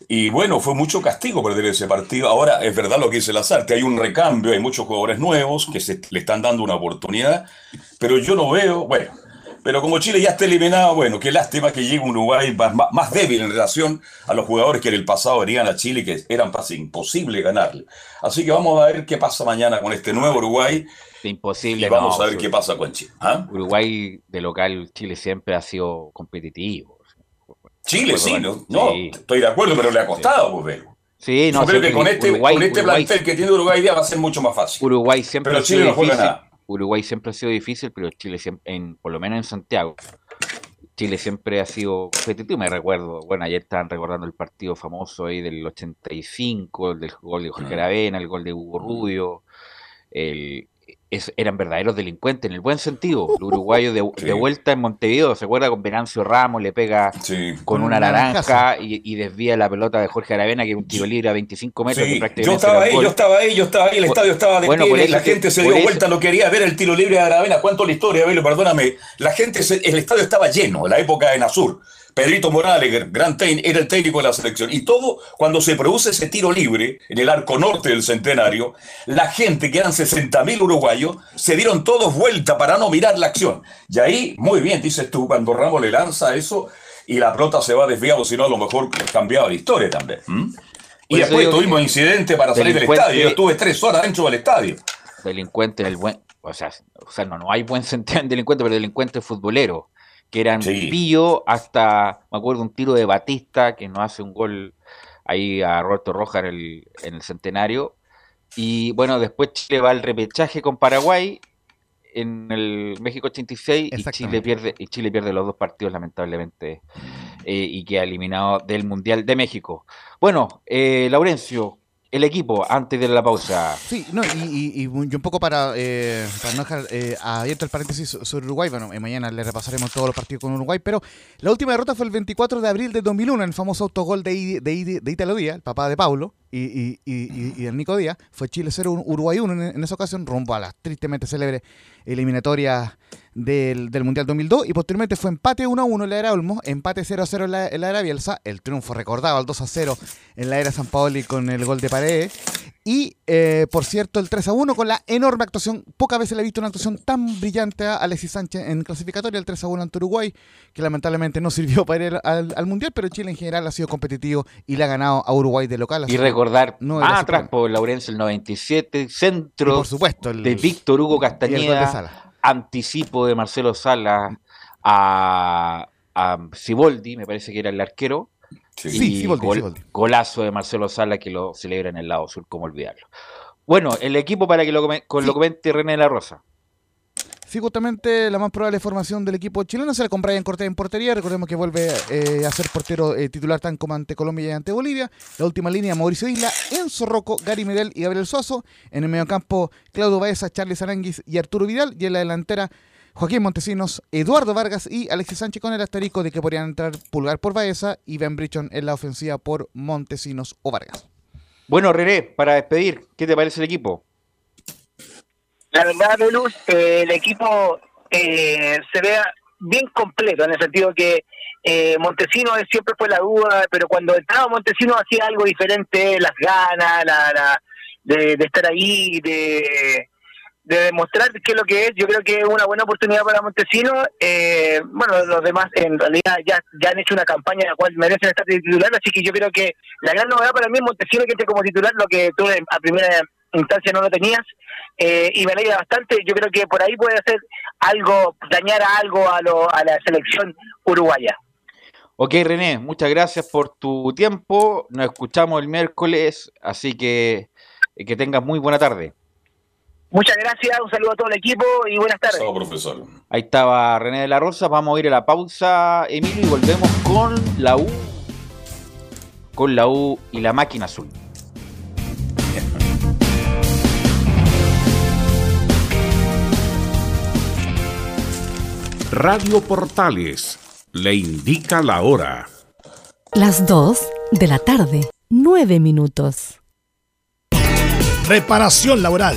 Y bueno, fue mucho castigo perder ese partido. Ahora, es verdad lo que dice Lazarte, hay un recambio, hay muchos jugadores nuevos que se le están dando una oportunidad, pero yo no veo, bueno, Pero como Chile ya está eliminado, bueno, qué lástima que llegue un Uruguay más, más débil en relación a los jugadores que en el pasado venían a Chile que eran casi imposible ganarle. Así que vamos a ver qué pasa mañana con este nuevo Uruguay. Imposible. Y vamos no, a ver qué pasa con Chile. ¿ah? Uruguay de local, Chile siempre ha sido competitivo. Chile, sí, ¿no? no estoy de acuerdo, pero le ha costado. Sí, no, Yo creo que con este, Uruguay, con este Uruguay, plantel que tiene Uruguay día va a ser mucho más fácil. Uruguay siempre pero Chile no juega nada. Uruguay siempre ha sido difícil, pero Chile siempre, en, por lo menos en Santiago, Chile siempre ha sido competitivo. Me recuerdo, bueno, ayer estaban recordando el partido famoso ahí del 85, el del gol de Jorge Aravena, el gol de Hugo Rubio, el, es, eran verdaderos delincuentes en el buen sentido. El [laughs] uruguayo de, sí. de, vuelta en Montevideo, ¿se acuerda con Venancio Ramos? Le pega sí. con una naranja y, y, desvía la pelota de Jorge Aravena, que era un tiro libre a 25 metros. Sí. Que yo estaba ahí, yo estaba ahí, yo estaba ahí, el estadio estaba de bueno, pie, eso, la gente se dio vuelta, no quería ver el tiro libre de Aravena. ¿Cuánto la historia, Abelo? Perdóname. La gente, se, el estadio estaba lleno, en la época de Nasur. Pedrito Morales, gran era el técnico de la selección. Y todo, cuando se produce ese tiro libre en el arco norte del centenario, la gente, que eran 60.000 uruguayos, se dieron todos vuelta para no mirar la acción. Y ahí, muy bien, dices tú, cuando Ramos le lanza eso y la pelota se va desviado, si no, a lo mejor cambiaba la historia también. ¿Mm? Y después tuvimos incidente para salir del estadio. Yo estuve tres horas dentro del estadio. Delincuente del buen. O sea, o sea no, no hay buen [laughs] sentido en delincuente, pero delincuente futbolero que eran sí. pillo hasta, me acuerdo, un tiro de Batista que no hace un gol ahí a Roberto Roja en el, en el centenario. Y bueno, después Chile va al repechaje con Paraguay en el México 86 y Chile pierde y Chile pierde los dos partidos lamentablemente eh, y queda eliminado del Mundial de México. Bueno, eh, Laurencio, el equipo antes de la pausa. Sí, no, y, y, y un poco para, eh, para no dejar eh, abierto el paréntesis sobre Uruguay, bueno, eh, mañana le repasaremos todos los partidos con Uruguay, pero la última derrota fue el 24 de abril de 2001, en el famoso autogol de, de, de Italo Díaz, el papá de Paulo, y, y, y, el Nico Díaz, fue Chile 0, Uruguay 1 en, en, esa ocasión, rumbo a la tristemente célebre eliminatoria del, del, Mundial 2002 y posteriormente fue empate 1 a 1 en la era Olmo, empate 0 a 0 en la, en la era Bielsa, el triunfo recordado al 2 a 0 en la era San Paoli con el gol de Paredes y eh, por cierto el 3 a 1 con la enorme actuación, pocas veces le he visto una actuación tan brillante a Alexis Sánchez en clasificatoria, el 3 a 1 ante Uruguay, que lamentablemente no [laughs] sirvió para ir al, al, Mundial, pero Chile en general ha sido competitivo y le ha ganado a Uruguay de local. Y recordar no más atrás por Laurencio el 97, centro y por supuesto, el, de Víctor Hugo Castañeda anticipo de Marcelo Sala a, a Ciboldi, me parece que era el arquero. Sí, gol, golazo de Marcelo Sala que lo celebra en el lado sur, como olvidarlo. Bueno, el equipo para que lo, sí. lo comente René de la Rosa. Sí, justamente la más probable formación del equipo chileno será con Brian Cortés en portería. Recordemos que vuelve eh, a ser portero eh, titular tan como ante Colombia y ante Bolivia. La última línea, Mauricio Isla, Enzo Rocco, Gary Medel y Gabriel Suazo. En el mediocampo, Claudio Baeza, Charlie Aranguis y Arturo Vidal. Y en la delantera, Joaquín Montesinos, Eduardo Vargas y Alexis Sánchez con el asterisco de que podrían entrar Pulgar por Baeza y Ben Brichon en la ofensiva por Montesinos o Vargas. Bueno, René, para despedir, ¿qué te parece el equipo? La verdad, Belus, eh, el equipo eh, se ve bien completo, en el sentido que eh, Montesino siempre fue la duda, pero cuando entraba Montesino hacía algo diferente, las ganas, la, la de, de, estar ahí, de, de demostrar qué es lo que es. Yo creo que es una buena oportunidad para Montesino. Eh, bueno, los demás en realidad ya, ya han hecho una campaña en la cual merecen estar titular, así que yo creo que la gran novedad para mí es Montesino que esté como titular, lo que tú a primera instancia no lo tenías. Eh, y me alegra bastante. Yo creo que por ahí puede hacer algo, dañar algo a, lo, a la selección uruguaya. Ok, René, muchas gracias por tu tiempo. Nos escuchamos el miércoles, así que que tengas muy buena tarde. Muchas gracias, un saludo a todo el equipo y buenas tardes. Chao, profesor. Ahí estaba René de la Rosa. Vamos a ir a la pausa, Emilio, y volvemos con la U. Con la U y la máquina azul. Radio Portales le indica la hora. Las 2 de la tarde, 9 minutos. Reparación laboral.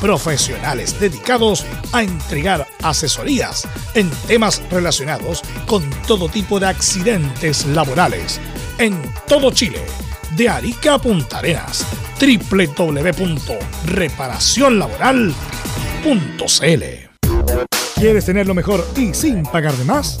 Profesionales dedicados a entregar asesorías en temas relacionados con todo tipo de accidentes laborales en todo Chile, de Arica a Punta Arenas. www.reparacionlaboral.cl ¿Quieres tener lo mejor y sin pagar de más?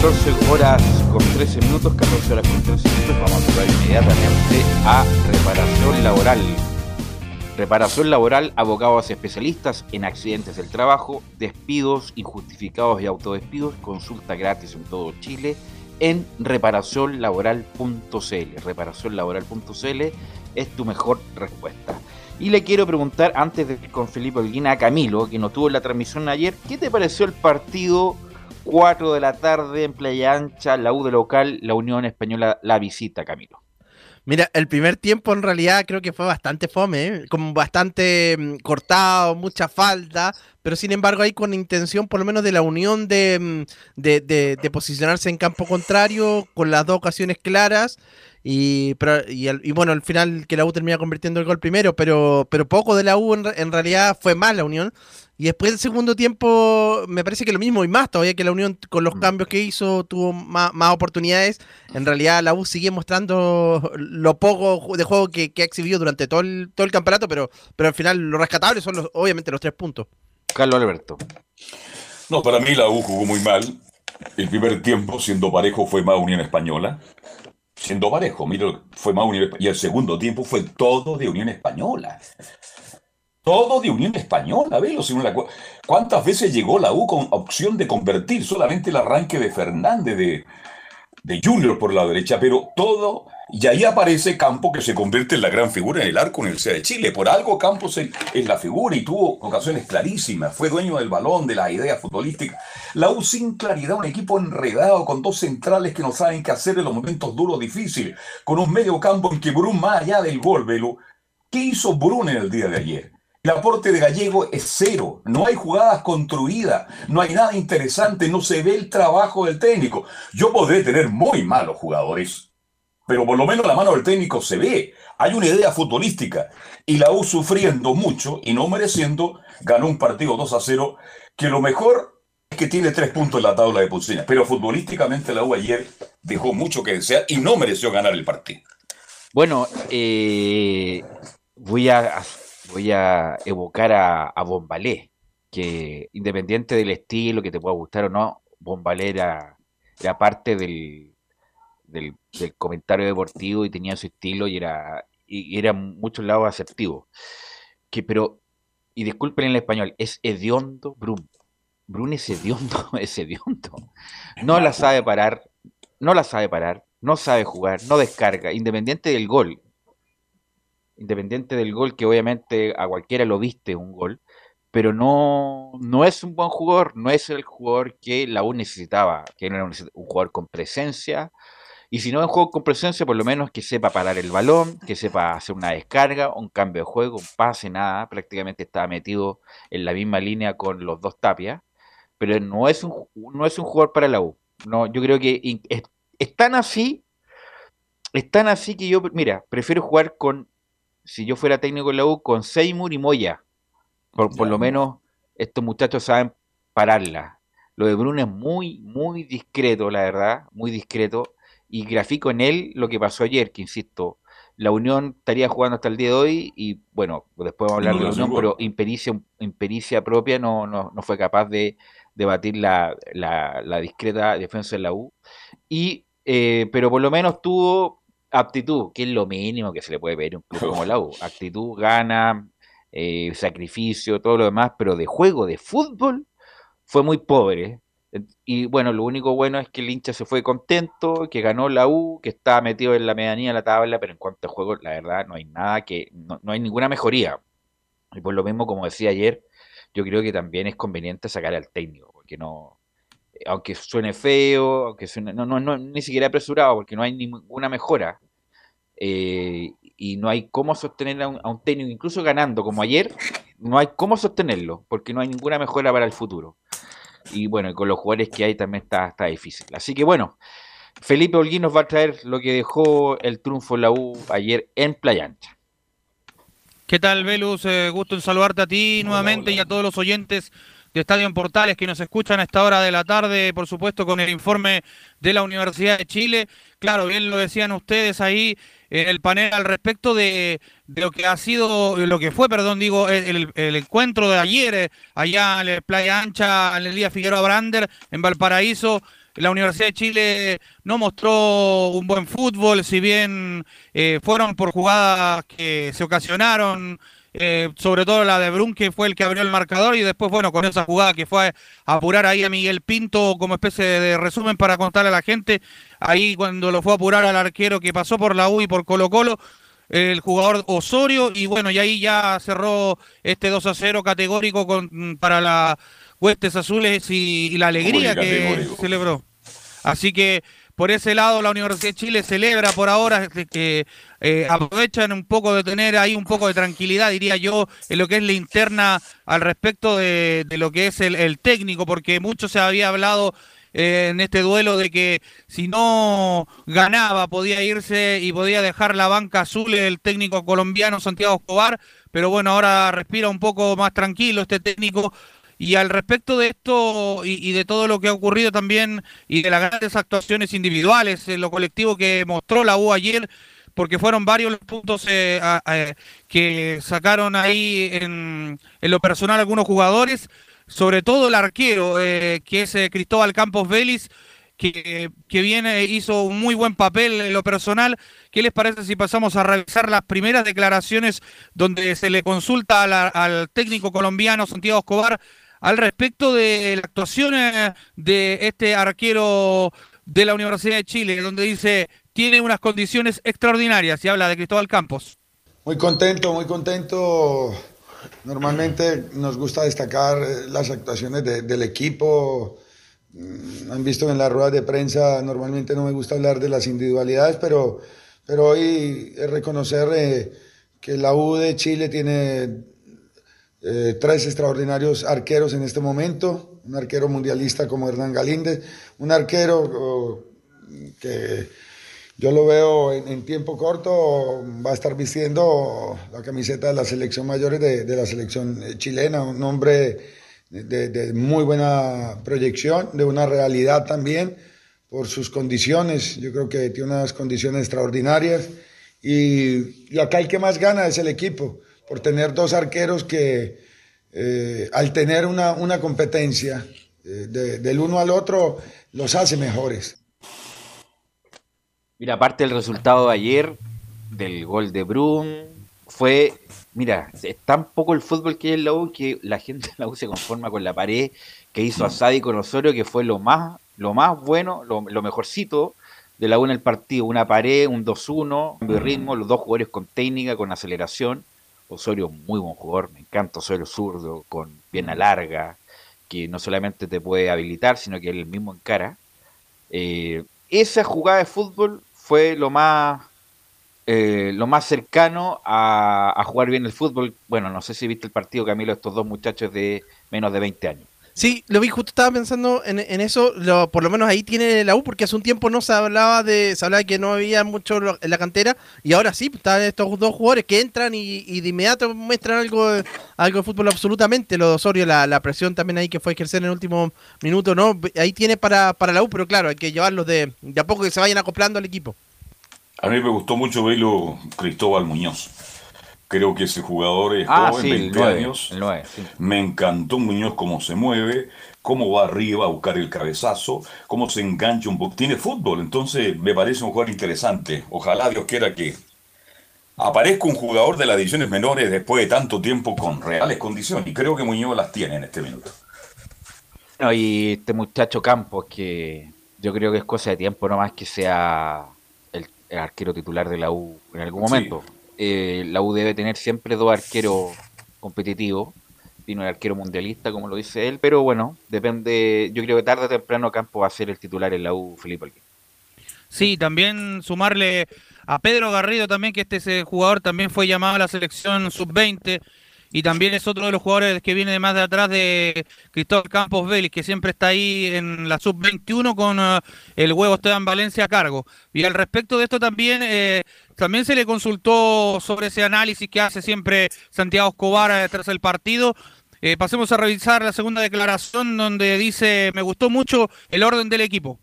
14 horas con 13 minutos, 14 horas con 13 minutos. Vamos a pasar inmediatamente a reparación laboral. Reparación laboral, abogados especialistas en accidentes del trabajo, despidos injustificados y autodespidos. Consulta gratis en todo Chile en reparacionlaboral.cl. Reparacionlaboral.cl es tu mejor respuesta. Y le quiero preguntar, antes de ir con Felipe Olguina, a Camilo, que no tuvo la transmisión ayer, ¿qué te pareció el partido 4 de la tarde en Playa Ancha, la U de local, la Unión Española, la visita, Camilo? Mira, el primer tiempo en realidad creo que fue bastante fome, ¿eh? como bastante mm, cortado, mucha falta, pero sin embargo ahí con intención por lo menos de la unión de, mm, de, de- de posicionarse en campo contrario, con las dos ocasiones claras, y, pero- y, al- y bueno, al final que la U termina convirtiendo el gol primero, pero, pero poco de la U en, re- en realidad fue más la Unión. Y después del segundo tiempo, me parece que lo mismo y más todavía que la Unión con los cambios que hizo tuvo más, más oportunidades. En realidad la U sigue mostrando lo poco de juego que, que ha exhibido durante todo el, todo el campeonato, pero, pero al final lo rescatable son los, obviamente los tres puntos. Carlos Alberto. No, para mí la U jugó muy mal. El primer tiempo, siendo parejo, fue más Unión Española. Siendo parejo, mira, fue más Unión. Y el segundo tiempo fue todo de Unión Española. Todo de Unión Española, velo. ¿Cuántas veces llegó la U con opción de convertir solamente el arranque de Fernández de, de Junior por la derecha? Pero todo. Y ahí aparece Campo que se convierte en la gran figura en el arco Universidad de Chile. Por algo Campos es, es la figura y tuvo ocasiones clarísimas. Fue dueño del balón, de las ideas futbolísticas. La U sin claridad, un equipo enredado con dos centrales que no saben qué hacer en los momentos duros, difíciles. Con un medio campo en que Brun, más allá del gol, Velo, ¿qué hizo Brun en el día de ayer? El aporte de Gallego es cero, no hay jugadas construidas, no hay nada interesante, no se ve el trabajo del técnico. Yo podré tener muy malos jugadores, pero por lo menos la mano del técnico se ve. Hay una idea futbolística. Y la U sufriendo mucho y no mereciendo, ganó un partido 2 a 0, que lo mejor es que tiene tres puntos en la tabla de posiciones. Pero futbolísticamente la U ayer dejó mucho que desear y no mereció ganar el partido. Bueno, eh, voy, a, voy a evocar a, Bombalé, que independiente del estilo que te pueda gustar o no, Bombalé era, era parte del, del, del comentario deportivo y tenía su estilo y era, y era muchos lados asertivo. Que, pero, y disculpen en el español, es hediondo Brun. Brun es hediondo, [laughs] es hediondo. No la sabe parar, no la sabe parar, no sabe jugar, no descarga, independiente del gol. Independiente del gol, que obviamente a cualquiera lo viste un gol, pero no, no es un buen jugador, no es el jugador que la U necesitaba, que era un, un jugador con presencia, y si no en juego con presencia, por lo menos que sepa parar el balón, que sepa hacer una descarga, un cambio de juego, un pase, nada. Prácticamente estaba metido en la misma línea con los dos tapias. Pero no es un, no es un jugador para la U. No, yo creo que es, es tan así, es tan así que yo, mira, prefiero jugar con, si yo fuera técnico en la U, con Seymour y Moya. Por, por lo menos estos muchachos saben pararla. Lo de Bruno es muy, muy discreto, la verdad, muy discreto y grafico en él lo que pasó ayer, que insisto, la Unión estaría jugando hasta el día de hoy y bueno, después vamos a hablar No, de la Unión, pero impericia, impericia propia no, no, no fue capaz de, de batir la, la, la discreta defensa de la U. Y, eh, pero por lo menos tuvo aptitud, que es lo mínimo que se le puede pedir a un club como la U. [laughs] Actitud, gana, eh, sacrificio, todo lo demás, pero de juego, de fútbol, fue muy pobre. Y bueno, lo único bueno es que el hincha se fue contento, que ganó la U, que está metido en la medianía de la tabla, pero en cuanto a juego, la verdad, no hay nada que, no, no hay ninguna mejoría. Y por lo mismo, como decía ayer, yo creo que también es conveniente sacar al técnico, porque no, aunque suene feo, aunque suene, no, no, no, ni siquiera apresurado, porque no hay ninguna mejora. eh, y no hay cómo sostener a un, a un técnico, incluso ganando como ayer, no hay cómo sostenerlo, porque no hay ninguna mejora para el futuro. Y bueno, con los jugadores que hay también está, está difícil. Así que bueno, Felipe Holguín nos va a traer lo que dejó el triunfo en la U ayer en Playa Ancha. ¿Qué tal, Velus? Eh, gusto en saludarte a ti nuevamente y a todos los oyentes de Estadio en Portales que nos escuchan a esta hora de la tarde, por supuesto, con el informe de la Universidad de Chile. Claro, bien lo decían ustedes ahí en el panel al respecto de, de lo que ha sido, lo que fue, perdón, digo, el, el- el encuentro de ayer eh, allá en la Playa Ancha, en el día Figueroa Brander, en Valparaíso. La Universidad de Chile no mostró un buen fútbol, si bien eh, fueron por jugadas que se ocasionaron, eh, sobre todo la de Brun, que fue el que abrió el marcador, y después, bueno, con esa jugada que fue a apurar ahí a Miguel Pinto como especie de resumen para contarle a la gente, ahí cuando lo fue a apurar al arquero que pasó por la U y por Colo Colo, el jugador Osorio, y bueno, y ahí ya cerró este 2 a 0 categórico con, para la Huestes Azules y, y la alegría que celebró. Así que por ese lado la Universidad de Chile celebra por ahora que- que eh, aprovechan un poco de tener ahí un poco de tranquilidad, diría yo, en lo que es la interna al respecto de, lo que es el, el técnico, porque mucho se había hablado eh, en este duelo de que si no ganaba podía irse y podía dejar la banca azul el técnico colombiano Santiago Escobar, pero bueno, ahora respira un poco más tranquilo este técnico. Y al respecto de esto y, de todo lo que ha ocurrido también y de las grandes actuaciones individuales, en lo colectivo que mostró la U ayer, porque fueron varios los puntos eh, que sacaron ahí en, lo personal algunos jugadores, sobre todo el arquero, eh, que es eh, Cristóbal Campos Vélez, que, que viene, hizo un muy buen papel en lo personal. ¿Qué les parece si pasamos a revisar las primeras declaraciones donde se le consulta al técnico colombiano Santiago Escobar al respecto de la actuación eh, de este arquero de la Universidad de Chile, donde dice tiene unas condiciones extraordinarias y habla de Cristóbal Campos. Muy contento, muy contento. Normalmente nos gusta destacar eh, las actuaciones de- del equipo. Mm, Han visto en las ruedas de prensa, normalmente no me gusta hablar de las individualidades, pero, pero hoy reconocer eh, que la U de Chile tiene eh, tres extraordinarios arqueros en este momento. Un arquero mundialista como Hernán Galíndez, un arquero que yo lo veo en, tiempo corto, va a estar vistiendo la camiseta de la selección mayores de, de la selección chilena, un hombre de, de muy buena proyección, de una realidad también por sus condiciones. Yo creo que tiene unas condiciones extraordinarias. Y, y acá el que más gana es el equipo, por tener dos arqueros que eh, al tener una, una competencia eh, de- del uno al otro los hace mejores. Mira, aparte del resultado de ayer, del gol de Brun, fue, mira, es tan poco el fútbol que hay en la U que la gente de la U se conforma con la pared que hizo a Sadi con Osorio, que fue lo más, lo más bueno, lo, lo mejorcito de la U en el partido. Una pared, un 2-1, cambio de ritmo, los dos jugadores con técnica, con aceleración. Osorio, muy buen jugador, me encanta Osorio zurdo, con pierna larga, que no solamente te puede habilitar, sino que él mismo encara. Eh, esa jugada de fútbol fue lo más eh, lo más cercano a, a jugar bien el fútbol. Bueno, no sé si viste el partido, Camilo, estos dos muchachos de menos de 20 años. Sí, lo vi, justo estaba pensando en, en eso, lo- por lo menos ahí tiene la U, porque hace un tiempo no se hablaba de, se hablaba que no había mucho en la cantera, y ahora sí, pues, están estos dos jugadores que entran y, y de inmediato muestran algo, de- algo de fútbol absolutamente, lo de Osorio, la, presión también ahí que fue ejercer en el último minuto, ¿no? Ahí tiene para, para la U, pero claro, hay que llevarlos de, de a poco que se vayan acoplando al equipo. A mí me gustó mucho verlo Cristóbal Muñoz. Creo que ese jugador es Ah, joven, sí, el 20 nueve, años. sí. Me encantó Muñoz cómo se mueve, cómo va arriba a buscar el cabezazo, cómo se engancha un poco. Tiene fútbol, entonces me parece un jugador interesante. Ojalá Dios quiera que aparezca un jugador de las divisiones menores después de tanto tiempo con reales condiciones. Y creo que Muñoz las tiene en este minuto. No, y este muchacho Campos, que yo creo que es cosa de tiempo nomás que sea el, el arquero titular de la U en algún momento. Eh, la U debe tener siempre dos arqueros competitivos. Tiene un arquero mundialista, como lo dice él, pero bueno, depende. Yo creo que tarde o temprano Campos va a ser el titular en la U, Felipe. Sí, también sumarle a Pedro Garrido también, que este jugador también fue llamado a la selección sub-20 y también es otro de los jugadores que viene de más de atrás de Cristóbal Campos Vélez, que siempre está ahí en la sub-21 con eh, el huevo Esteban Valencia a cargo. Y al respecto de esto también, eh, también se le consultó sobre ese análisis que hace siempre Santiago Escobar eh, tras el partido. Pasemos a revisar la segunda declaración donde dice, me gustó mucho el orden del equipo.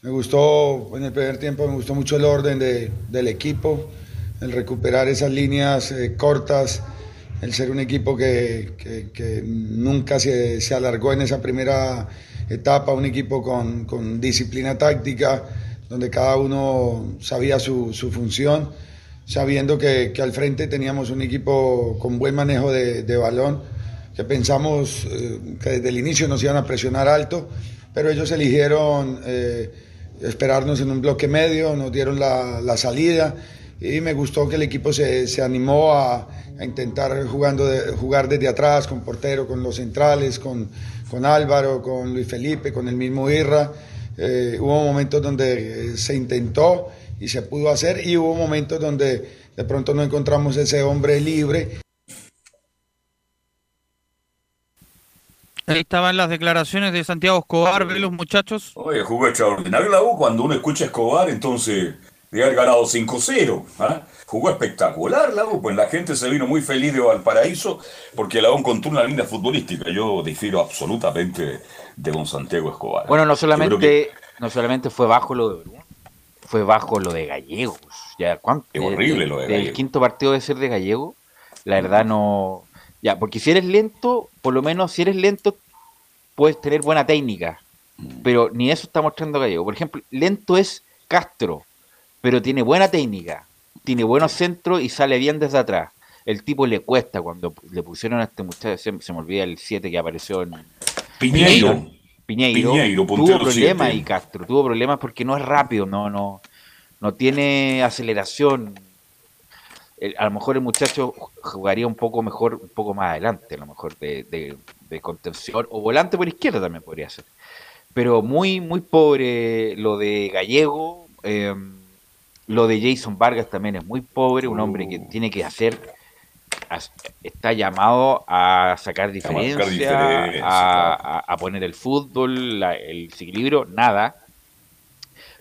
Me gustó, en el primer tiempo me gustó mucho el orden de- del equipo, el recuperar esas líneas cortas, el ser un equipo que, que- nunca se, se alargó en esa primera etapa, un equipo con, con disciplina táctica, donde cada uno sabía su, su función, sabiendo que, que al frente teníamos un equipo con buen manejo de, de balón, que pensamos eh, que desde el inicio nos iban a presionar alto, pero ellos eligieron eh, esperarnos en un bloque medio, nos dieron la, la salida y me gustó que el equipo se, se animó a, a intentar jugando de- jugar desde atrás, con portero, con los centrales, con, con Álvaro, con Luis Felipe, con el mismo Irra. Eh, hubo momentos donde eh, se intentó y se pudo hacer y hubo momentos donde de pronto no encontramos ese hombre libre Ahí estaban las declaraciones de Santiago Escobar, ve los muchachos. Oye, jugó extraordinario la U. Cuando uno escucha a Escobar, entonces de haber ganado 5-0. ¿ah? Jugó espectacular la U. Pues la gente se vino muy feliz de Valparaíso porque la U encontró una línea futbolística. Yo difiero absolutamente de, don Santiago Escobar. Bueno, no solamente, que no solamente fue bajo lo de Bruno, fue bajo lo de Gallegos. Ya, ¿cuánto? Es horrible lo de El quinto partido de ser de Gallego, la verdad no. Ya, porque si eres lento, por lo menos si eres lento, puedes tener buena técnica. Mm. Pero ni eso está mostrando Gallego. Por ejemplo, lento es Castro, pero tiene buena técnica, tiene buenos centros y sale bien desde atrás. El tipo le cuesta cuando le pusieron a este muchacho, se, se me olvida el 7 que apareció en Piñeiro. Piñeiro, Piñeiro, tuvo problemas y Castro, tuvo problemas porque no es rápido, no, no, no tiene aceleración. El- a lo mejor el muchacho jugaría un poco mejor, un poco más adelante, a lo mejor de, de- de contención, o volante por izquierda también podría ser. Pero muy, muy pobre lo de Gallego, eh, lo de Jason Vargas también es muy pobre, un hombre que Uh. tiene que hacer, está llamado a sacar diferencia, diferencia, a, a- a poner el fútbol, la- el equilibrio, nada.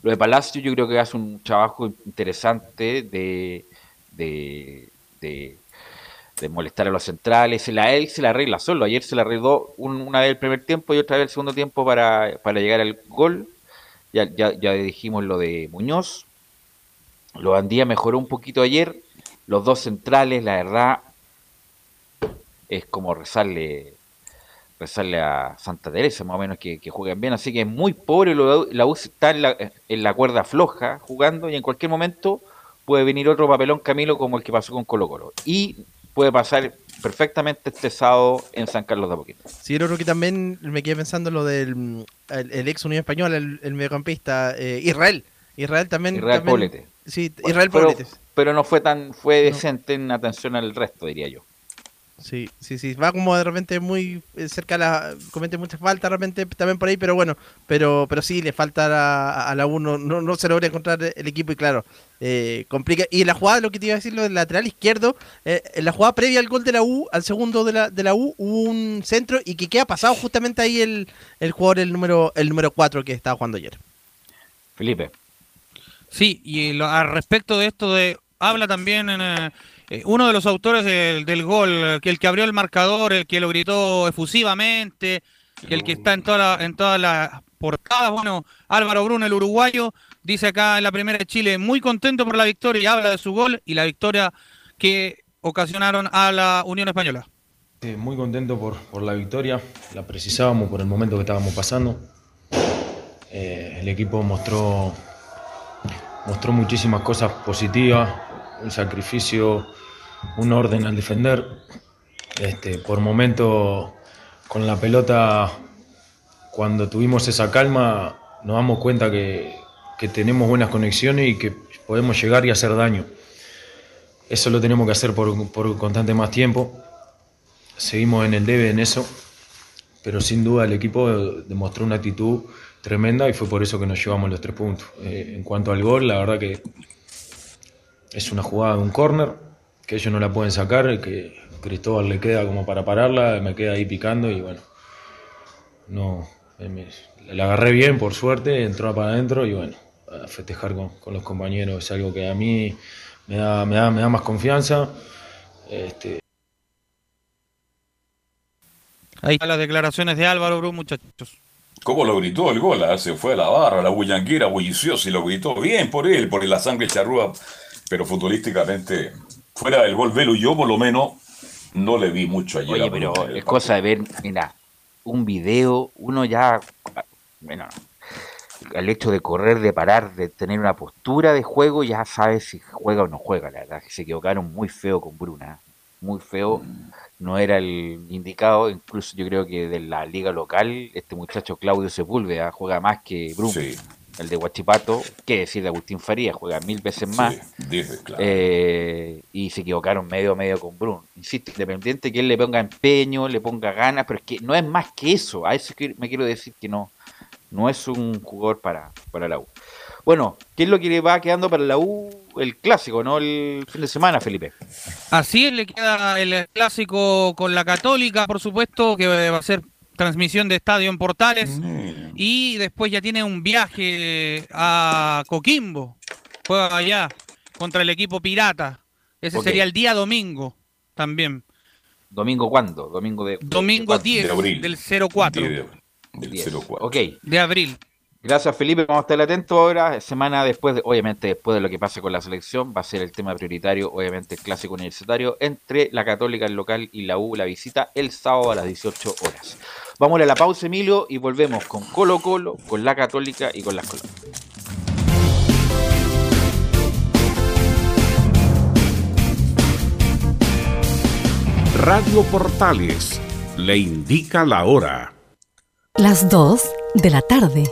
Lo de Palacio yo creo que hace un trabajo interesante de, de, de, de molestar a los centrales. Se la, él se la arregla solo. Ayer se la arregló un- una vez el primer tiempo y otra vez el segundo tiempo para, para llegar al gol. Ya, ya, ya dijimos lo de Muñoz. Lo Andía mejoró un poquito ayer. Los dos centrales, la verdad, es como rezarle rezarle a Santa Teresa, más o menos, que, que bien. Así que es muy pobre. lo- La U está en la, en la cuerda floja jugando y en cualquier momento puede venir otro papelón Camilo como el que pasó con Colo Colo. Y puede pasar perfectamente este en San Carlos de Apoquindo. Sí, el otro que también me quedé pensando en lo del el, ex Unión Española, el, el mediocampista eh, Israel. Israel también. Israel también- Poblete. Sí, Israel pero, Poblete. pero no fue tan, fue decente en atención al resto, diría yo. Sí, sí, sí. Va como de repente muy eh, cerca a la. Comete mucha falta de repente también por ahí, pero bueno. Pero pero sí, le falta a la, a la 1. No, no se logra encontrar el equipo y claro, eh, complica. Y la jugada, lo que te iba a decir, lo del lateral izquierdo, eh, en la jugada previa al gol de la U, al segundo de la, de la U, hubo un centro y que queda pasado justamente ahí el, el jugador, el número el número 4 que estaba jugando ayer. Felipe. Sí, y lo- al respecto de esto de habla también eh, eh, uno de los autores del, gol, que el que abrió el marcador, el que lo gritó efusivamente, el que está en toda la- en todas las portadas, bueno, Álvaro Bruno, el uruguayo, dice acá en la primera de Chile, muy contento por la victoria y habla de su gol y la victoria que ocasionaron a la Unión Española. Eh, Muy contento por, la victoria, la precisábamos por el momento que estábamos pasando. El equipo mostró, mostró muchísimas cosas positivas, un sacrificio, un orden al defender. Este, por momento, con la pelota, cuando tuvimos esa calma, nos damos cuenta que, que tenemos buenas conexiones y que podemos llegar y hacer daño. Eso lo tenemos que hacer por, por constante más tiempo seguimos en el debe en eso, pero sin duda el equipo demostró una actitud tremenda y fue por eso que nos llevamos los tres puntos. Eh, en cuanto al gol, la verdad que es una jugada de un córner, que ellos no la pueden sacar, que Cristóbal le queda como para pararla, me queda ahí picando y bueno, no, eh, me- la agarré bien por suerte, entró para adentro y bueno, a festejar con, con los compañeros es algo que a mí me da, me da, me da más confianza. Este, Ahí están las declaraciones de Álvaro Bruno, muchachos. ¿Cómo lo gritó el gol? ah? Se fue a la barra, la bullanguera bulliciosa y lo gritó bien por él, por la sangre charrúa, pero futbolísticamente, fuera del gol Velo, yo por lo menos no le vi mucho ayer. Oye, pero es cosa de ver, mira, un video, uno ya, bueno, el hecho de correr, de parar, de tener una postura de juego, ya sabes si juega o no juega, la verdad, que se equivocaron muy feo con Bruna, muy feo, no era el indicado, incluso yo creo que de la liga local, este muchacho Claudio Sepúlveda juega más que Bruno, el de Huachipato, qué decir de Agustín Faría, juega mil veces más. Dice, claro. Eh, y se equivocaron medio a medio con Bruno. Insisto, independiente que él le ponga empeño, le ponga ganas, pero es que no es más que eso. A eso me quiero decir que no, no es un jugador para, para la U. Bueno, ¿qué es lo que le va quedando para la U? El clásico, ¿no? El fin de semana, Felipe. Así es, le queda el clásico con la Católica, por supuesto, que va a ser transmisión de estadio en Portales. Y después ya tiene un viaje a Coquimbo. Juega allá contra el equipo Pirata. Ese sería el día domingo también. ¿Domingo cuándo? Domingo de. Domingo de- 10 del 04 10. Ok. de abril. Gracias, Felipe. Vamos a estar atentos ahora. Semana después, de- obviamente, después de lo que pase con la selección, va a ser el tema prioritario, obviamente, el clásico universitario entre la Católica, el local, y la U, la visita, el sábado a las 18 horas. Vamos a la pausa, Emilio, y volvemos con Colo Colo, con la Católica y con las Colonias. Radio Portales le indica la hora. Las 2 de la tarde,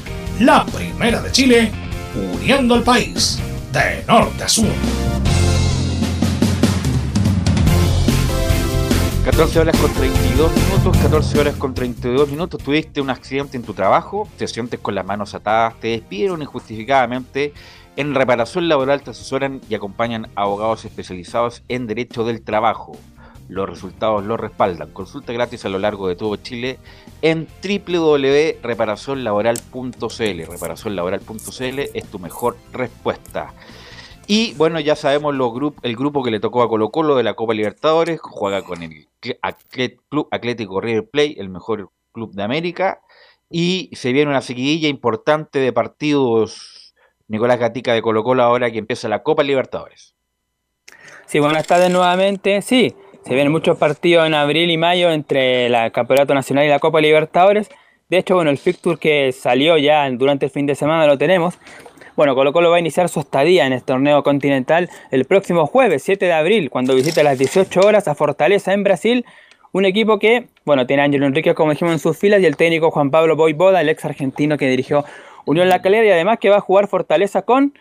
La primera de Chile, uniendo al país de norte a sur. 14 horas con 32 minutos, 14 horas con 32 minutos. Tuviste un accidente en tu trabajo, te sientes con las manos atadas, te despidieron injustificadamente. En reparación laboral te asesoran y acompañan abogados especializados en derecho del trabajo. Los resultados los respaldan. Consulta gratis a lo largo de todo Chile en www.reparacionlaboral.cl. Reparacionlaboral.cl es tu mejor respuesta. Y bueno, ya sabemos el grupo que le tocó a Colo Colo de la Copa Libertadores, juega con el Club Atlético River Plate, el mejor club de América, y se viene una seguidilla importante de partidos Nicolás Gatica de Colo Colo ahora que empieza la Copa Libertadores. Sí, buenas tardes nuevamente. Sí, se vienen muchos partidos en abril y mayo entre el Campeonato Nacional y la Copa Libertadores. De hecho, bueno, el fixture que salió ya durante el fin de semana lo tenemos. Bueno, Colo Colo va a iniciar su estadía en este torneo continental el próximo jueves, 7 de abril, cuando visite a las 18 horas a Fortaleza en Brasil. Un equipo que, bueno, tiene a Ángelo Enrique, como dijimos, en sus filas y el técnico Juan Pablo Boivoda, el ex argentino que dirigió Unión La Calera y además que va a jugar Fortaleza con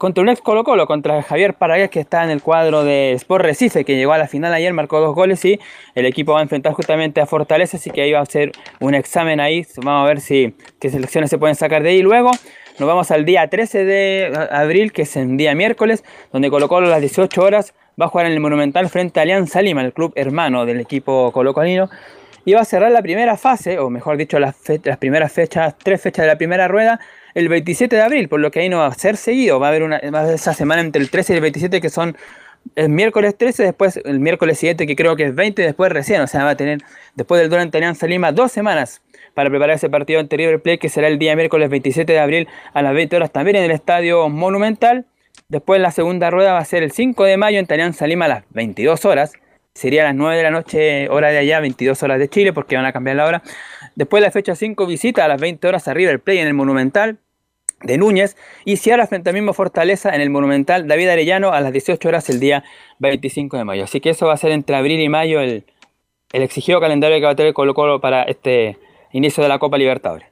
contra un ex Colo Colo, contra Javier Paragués que está en el cuadro de Sport Recife, que llegó a la final ayer, marcó dos goles y el equipo va a enfrentar justamente a Fortaleza, así que ahí va a ser un examen ahí, vamos a ver si qué selecciones se pueden sacar de ahí. Luego nos vamos al día 13 de abril, que es el día miércoles, donde Colo Colo a las 18 horas va a jugar en el Monumental frente a Alianza Lima, el club hermano del equipo colocolino. Va a cerrar la primera fase, o mejor dicho, las, primeras fechas, tres fechas de la primera rueda, el 27 de abril, por lo que ahí no va a ser seguido. Va a haber una esa semana entre el 13 y el 27 que son el miércoles 13, después el miércoles siguiente que creo que es 20, después recién, o sea, va a tener después del durante Alianza Lima dos semanas para preparar ese partido ante River Plate que será el día miércoles 27 de abril a las 20 horas también en el Estadio Monumental. Después la segunda rueda va a ser el 5 de mayo en Alianza Lima a las 22 horas. Sería a las 9 de la noche, hora de allá, 22 horas de Chile, porque van a cambiar la hora. Después la fecha 5 visita a las 20 horas a River Plate en el Monumental de Núñez y Ciara frente al mismo Fortaleza en el Monumental David Arellano a las 18 horas el día 25 de mayo. Así que eso va a ser entre abril y mayo el, el exigido calendario que va a tener Colo Colo para este inicio de la Copa Libertadores.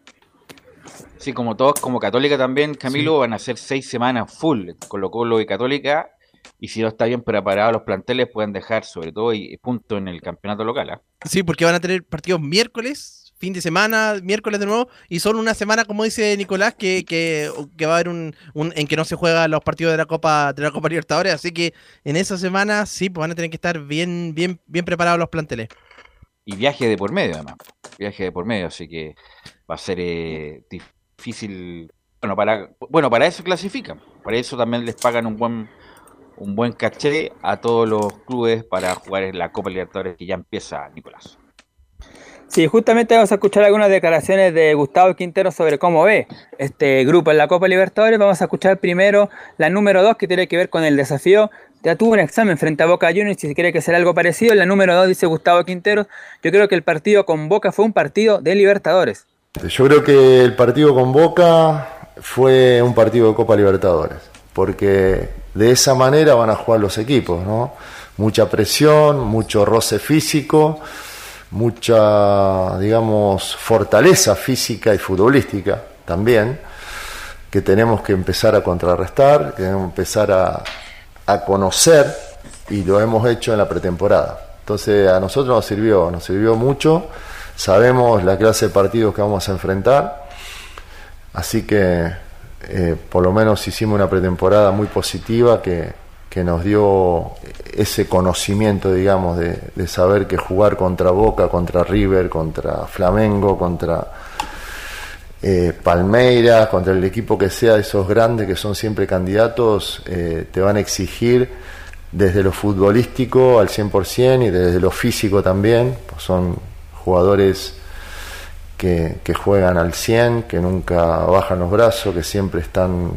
Sí, como todos, como Católica también, Camilo, van a ser seis semanas full, Colo Colo y Católica, y si no está bien preparados los planteles, pueden dejar sobre todo y, punto en el campeonato local. ¿ah? Sí, porque van a tener partidos miércoles, fin de semana, miércoles de nuevo, y son una semana, como dice Nicolás, que, que, va a haber un, en que no se juegan los partidos de la Copa de la Copa Libertadores, así que en esa semana sí, pues van a tener que estar bien, bien, bien preparados los planteles y viaje de por medio, además. Viaje de por medio, así que va a ser eh, difícil. Bueno, para bueno para eso clasifican. Para eso también les pagan un buen un buen caché a todos los clubes para jugar en la Copa Libertadores que ya empieza, Nicolás. Sí, justamente vamos a escuchar algunas declaraciones de Gustavo Quintero sobre cómo ve este grupo en la Copa Libertadores. Vamos a escuchar primero la número 2 que tiene que ver con el desafío ya tuvo un examen frente a Boca Juniors y si quiere que sea algo parecido. En la número 2 dice Gustavo Quintero, yo creo que el partido con Boca fue un partido de Libertadores. Yo creo que el partido con Boca fue un partido de Copa Libertadores. porque de esa manera van a jugar los equipos, ¿no? Mucha presión, mucho roce físico, mucha, digamos, fortaleza física y futbolística también, que tenemos que empezar a contrarrestar, que tenemos que empezar a, a conocer, y lo hemos hecho en la pretemporada. Entonces a nosotros nos sirvió, nos sirvió mucho, sabemos la clase de partidos que vamos a enfrentar, así que eh, por lo menos hicimos una pretemporada muy positiva que, nos dio ese conocimiento, digamos, de, de, saber que jugar contra Boca, contra River, contra Flamengo, contra eh, Palmeiras, contra el equipo que sea, esos grandes que son siempre candidatos, eh, te van a exigir desde lo futbolístico al 100% y desde lo físico también, pues son jugadores que, que, juegan al 100, que nunca bajan los brazos, que siempre están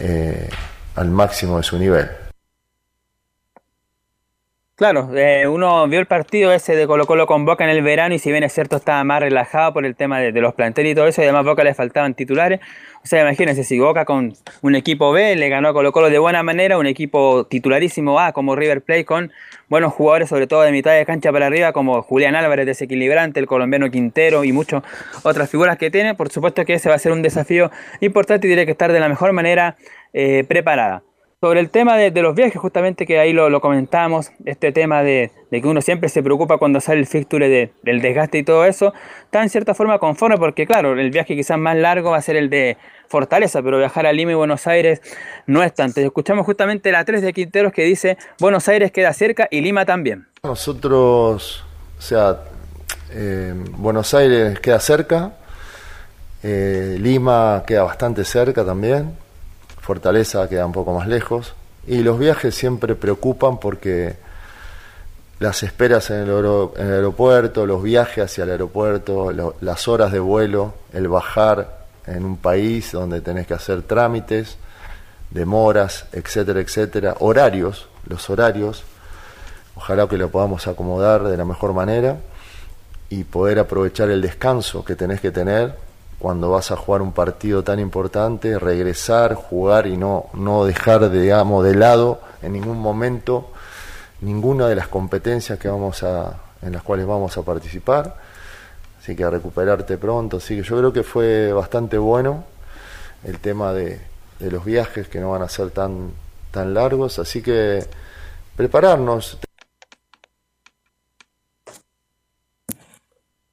eh, al máximo de su nivel. Claro, eh, uno vio el partido ese de Colo Colo con Boca en el verano y si bien es cierto estaba más relajado por el tema de, los planteles y todo eso, y además Boca le faltaban titulares, o sea, imagínense, si Boca con un equipo B le ganó a Colo Colo de buena manera, un equipo titularísimo A como River Plate con buenos jugadores, sobre todo de mitad de cancha para arriba, como Julián Álvarez, desequilibrante, el colombiano Quintero y muchas otras figuras que tiene, por supuesto que ese va a ser un desafío importante y tiene que estar de la mejor manera eh, preparada. Sobre el tema de, los viajes, justamente que ahí lo, lo comentamos, este tema de, que uno siempre se preocupa cuando sale el fixture de, del desgaste y todo eso, está en cierta forma conforme porque claro, el viaje quizás más largo va a ser el de Fortaleza, pero viajar a Lima y Buenos Aires no es tanto. Escuchamos justamente la 3 de Quinteros que dice Buenos Aires queda cerca y Lima también. Nosotros, o sea, eh, Buenos Aires queda cerca, eh, Lima queda bastante cerca también, Fortaleza queda un poco más lejos, y los viajes siempre preocupan porque las esperas en el, en el aeropuerto, los viajes hacia el aeropuerto, las horas de vuelo, el bajar en un país donde tenés que hacer trámites, demoras, etcétera, etcétera, horarios, los horarios, ojalá que lo podamos acomodar de la mejor manera y poder aprovechar el descanso que tenés que tener cuando vas a jugar un partido tan importante, regresar, jugar y no, no dejar, digamos, de lado en ningún momento ninguna de las competencias que vamos a, en las cuales vamos a participar así que a recuperarte pronto. Así que yo creo que fue bastante bueno el tema de, de los viajes que no van a ser tan, tan largos, así que prepararnos.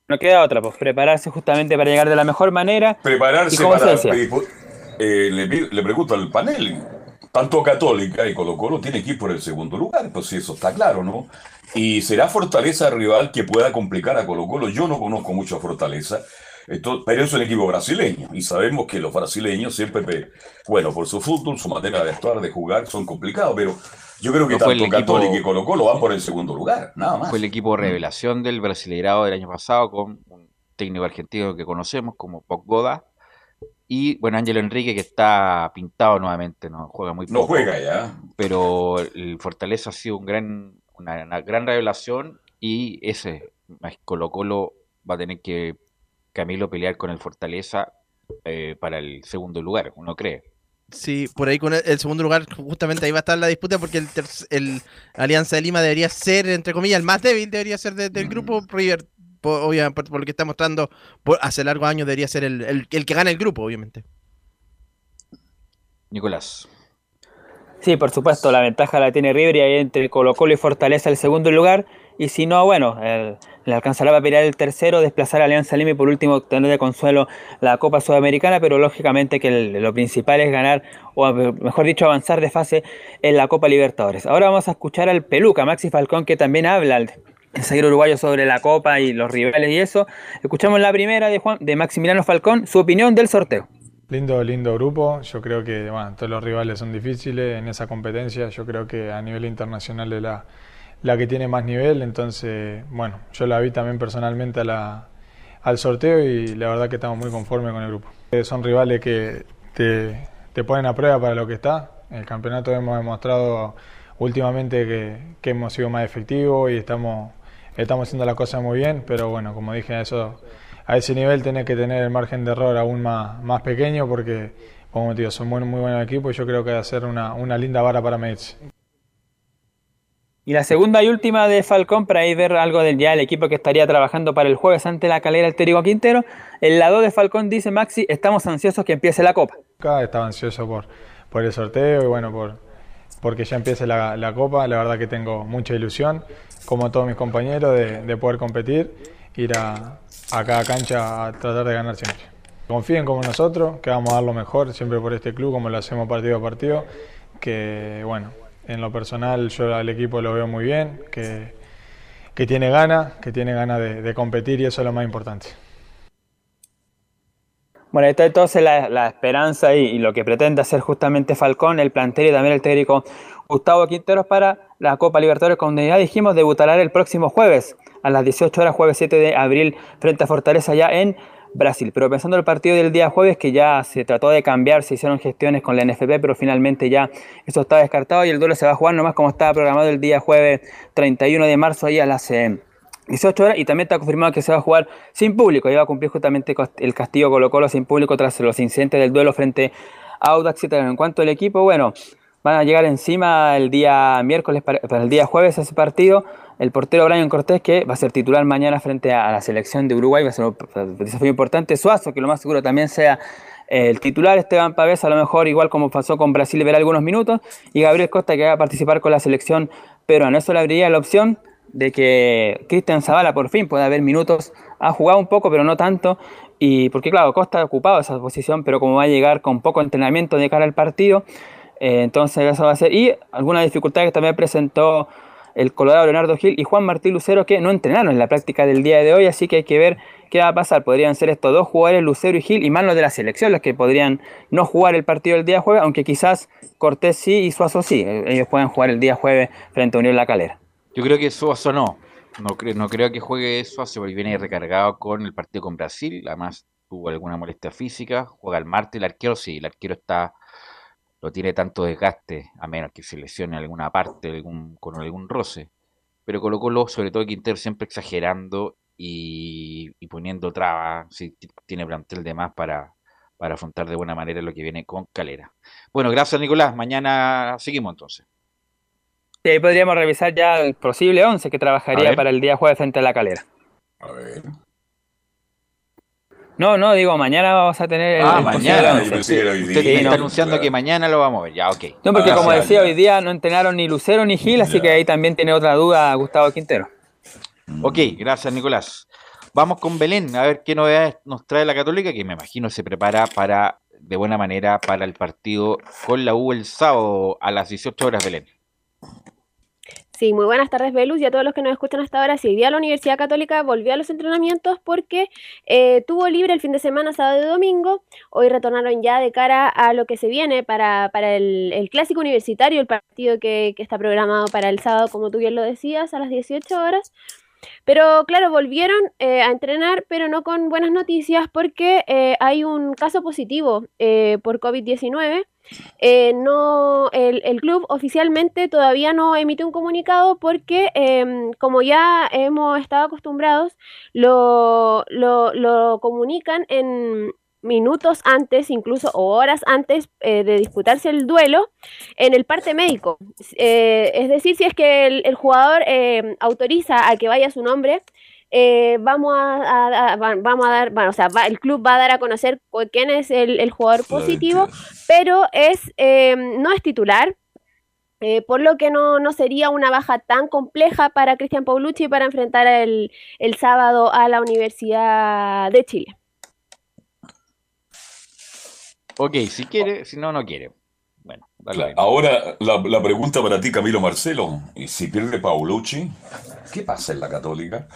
No queda otra, pues prepararse justamente para llegar de la mejor manera. Prepararse para. Eh, le, le pregunto al panel, tanto Católica y Colo Colo tiene que ir por el segundo lugar, pues eso está claro, ¿no? Y será Fortaleza rival que pueda complicar a Colo Colo. Yo no conozco mucho a Fortaleza, esto, pero es un equipo brasileño y sabemos que los brasileños siempre, bueno, por su fútbol, su manera de actuar, de jugar, son complicados, pero yo creo que No fue tanto el equipo- Católica y Colo Colo van por el segundo lugar, nada más. Fue el equipo revelación del Brasileirado del año pasado con un técnico argentino que conocemos como Pogba y bueno, Ángelo Enrique que está pintado nuevamente, no juega muy No poco. juega ya. Pero el Fortaleza ha sido un gran, una, una gran revelación y ese Colo Colo va a tener que Camilo pelear con el Fortaleza eh, para el segundo lugar, uno cree. Sí, por ahí con el, el segundo lugar, justamente ahí va a estar la disputa porque el, el Alianza de Lima debería ser, entre comillas, el más débil, debería ser de- del grupo. River, por, obvia- por- por lo que está mostrando por, hace largos años, debería ser el, el- el que gana el grupo, obviamente. Nicolás. Sí, por supuesto, la ventaja la tiene River y ahí entre Colo Colo y Fortaleza el segundo lugar. Y si no, bueno, el- le alcanzará a pelear el tercero, desplazar a Alianza Lima y por último obtener de consuelo la Copa Sudamericana, pero lógicamente que lo principal es ganar, o mejor dicho, avanzar de fase en la Copa Libertadores. Ahora vamos a escuchar al Peluca, Maxi Falcón, que también habla, el, zaguero uruguayo, sobre la Copa y los rivales y eso. Escuchamos la primera de, Juan, de Maximiliano Falcón, su opinión del sorteo. Lindo, lindo grupo. Yo creo que bueno, todos los rivales son difíciles en esa competencia. Yo creo que a nivel internacional es la, la que tiene más nivel. Entonces, bueno, yo la vi también personalmente a la, al sorteo y la verdad que estamos muy conformes con el grupo. Eh, Son rivales que te, te ponen a prueba para lo que está. En el campeonato hemos demostrado últimamente que, que hemos sido más efectivos y estamos, estamos haciendo las cosas muy bien. Pero bueno, como dije, eso a ese nivel tenés que tener el margen de error aún más, más pequeño porque, como te digo, son muy, muy buenos equipos y yo creo que va a ser una, una linda vara para medirse. Y la segunda y última de Falcón, para ahí ver algo del ya el equipo que estaría trabajando para el jueves ante la calera el Térico Quintero. El lado de Falcón dice Maxi, estamos ansiosos que empiece la copa. Estaba ansioso por, por el sorteo y bueno, por, porque ya empiece la, la copa. La verdad que tengo mucha ilusión, como todos mis compañeros, de, de poder competir, ir a, cada cancha a tratar de ganar siempre. Confíen como nosotros, que vamos a dar lo mejor siempre por este club, como lo hacemos partido a partido, que bueno, en lo personal yo al equipo lo veo muy bien, que, que tiene ganas, que tiene ganas de, competir y eso es lo más importante. Bueno, está entonces la, la esperanza y, y, lo que pretende hacer justamente Falcón, el plantel y también el técnico Gustavo Quinteros para la Copa Libertadores, como ya dijimos, debutará el próximo jueves a las 18 horas, jueves 7 de abril, frente a Fortaleza ya en Brasil. Pero pensando en el partido del día jueves, que ya se trató de cambiar, se hicieron gestiones con la NFP, pero finalmente ya eso está descartado y el duelo se va a jugar nomás como estaba programado el día jueves 31 de marzo ahí a las... Eh, 18 horas y también está confirmado que se va a jugar sin público. Iba a cumplir justamente el castigo Colo Colo sin público tras los incidentes del duelo frente a Audax En cuanto al equipo, bueno, van a llegar encima el día miércoles para el día jueves ese partido. El portero Brian Cortés, que va a ser titular mañana frente a, la selección de Uruguay, va a ser un desafío importante. Suazo, que lo más seguro también sea el titular. Esteban Pavés, a lo mejor, igual como pasó con Brasil, verá algunos minutos. Y Gabriel Costa, que va a participar con la selección peruana. Eso le abriría la opción de que Cristian Zavala por fin pueda haber minutos. Ha jugado un poco, pero no tanto. Y porque, claro, Costa ha ocupado esa posición, pero como va a llegar con poco entrenamiento de cara al partido, eh, entonces eso va a ser. Y alguna dificultad que también presentó el Colorado Leonardo Gil y Juan Martín Lucero, que no entrenaron en la práctica del día de hoy, así que hay que ver qué va a pasar. Podrían ser estos dos jugadores, Lucero y Gil, y más los de la selección, los que podrían no jugar el partido el día jueves, aunque quizás Cortés sí y Suazo sí. Ellos pueden jugar el día jueves frente a Unión La Calera. Yo creo que Suazo no. No, creo, no creo que juegue Suazo porque viene recargado con el partido con Brasil. Además, tuvo alguna molestia física. Juega el martes. El arquero sí, el arquero está no tiene tanto desgaste, a menos que se lesione alguna parte algún, con algún roce. Pero Colo Colo, sobre todo Quintero, siempre exagerando y, y poniendo trabas, si tiene plantel de más para, para afrontar de buena manera lo que viene con Calera. Bueno, gracias Nicolás. Mañana seguimos entonces. Sí, ahí podríamos revisar ya el posible 11 que trabajaría para el día jueves frente a la calera. A ver. No, no, digo, mañana vamos a tener. Ah, el mañana. Usted Sí, está no. anunciando que mañana lo vamos a ver. Ya, ok. No, porque Ah, como decía, hoy día no entrenaron ni Lucero ni Gil, así que ahí también tiene otra duda Gustavo Quintero. Ok, gracias Nicolás. Vamos con Belén, a ver qué novedades nos trae la Católica, que me imagino se prepara para de buena manera para el partido con la U el sábado a las 18 horas, Belén. Sí, muy buenas tardes, Belus, y a todos los que nos escuchan hasta ahora. Sí, hoy día la Universidad Católica volvió a los entrenamientos porque eh, tuvo libre el fin de semana, sábado y domingo. Hoy retornaron ya de cara a lo que se viene para, para el, el clásico universitario, el partido que, está programado para el sábado, como tú bien lo decías, a las 18 horas. Pero claro, volvieron eh, a entrenar, pero no con buenas noticias porque eh, hay un caso positivo eh, por COVID-19. Eh, no, el, el club oficialmente todavía no emite un comunicado porque, em, como ya hemos estado acostumbrados, lo, lo, lo comunican en minutos antes, incluso o horas antes eh, de disputarse el duelo, en el parte médico. Eh, es decir, si es que el, el jugador eh, autoriza a que vaya su nombre, eh, vamos a, a- a- va- vamos a dar, bueno, o sea, va- el club va a dar a conocer quién es el, el jugador positivo, pero es eh, no es titular. eh, por lo que no, no sería una baja tan compleja para Cristian Paulucci para enfrentar el, el sábado a la Universidad de Chile. Ok, si quiere, si no, no quiere. Bueno. Ahora la, la pregunta para ti, Camilo Marcelo. ¿Y si pierde Paulucci? ¿Qué pasa en la Católica?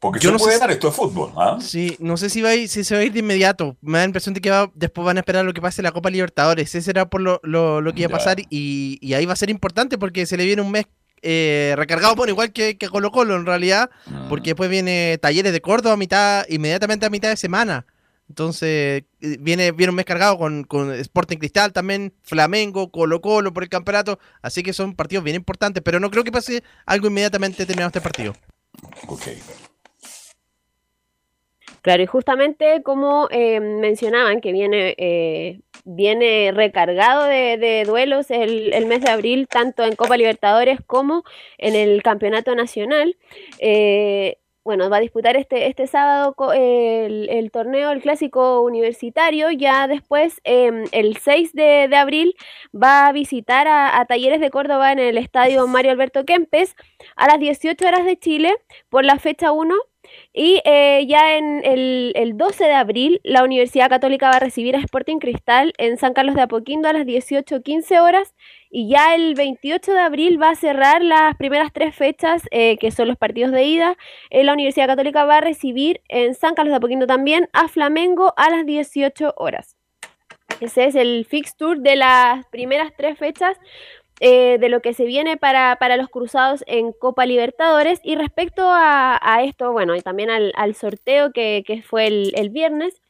Porque Yo no sé puede si- dar esto de fútbol, ¿ah? Sí, no sé si va a ir, si se va a ir de inmediato. Me da la impresión de que va- después van a esperar lo que pase en la Copa Libertadores. Ese será por lo, lo, lo que iba a pasar y, y ahí va a ser importante porque se le viene un mes eh, recargado, bueno, igual que, que Colo Colo en realidad, Mm. porque después viene Talleres de Córdoba a mitad, inmediatamente a mitad de semana. Entonces eh, viene, viene un mes cargado con, con Sporting Cristal también, Flamengo, Colo Colo por el campeonato. Así que son partidos bien importantes, pero no creo que pase algo inmediatamente terminado este partido. Ok. Claro, y justamente como eh, mencionaban que viene eh, viene recargado de, duelos el, mes de abril, tanto en Copa Libertadores como en el Campeonato Nacional. Eh, bueno, va a disputar este, este sábado el, torneo, el clásico universitario. Ya después, eh, el 6 de, de, abril, va a visitar a, a, Talleres de Córdoba en el estadio Mario Alberto Kempes a las 18 horas de Chile por la fecha 1. Y eh, ya en el, el, 12 de abril, la Universidad Católica va a recibir a Sporting Cristal en San Carlos de Apoquindo a las 18.15 horas. Y ya el 28 de abril va a cerrar las primeras tres fechas, eh, que son los partidos de ida. Eh, la Universidad Católica va a recibir en San Carlos de Apoquindo también a Flamengo a las 18 horas. Ese es el fixture de las primeras tres fechas eh, de lo que se viene para, para, los cruzados en Copa Libertadores. Y respecto a, a esto, bueno, y también al, al sorteo que, que fue el, el, viernes,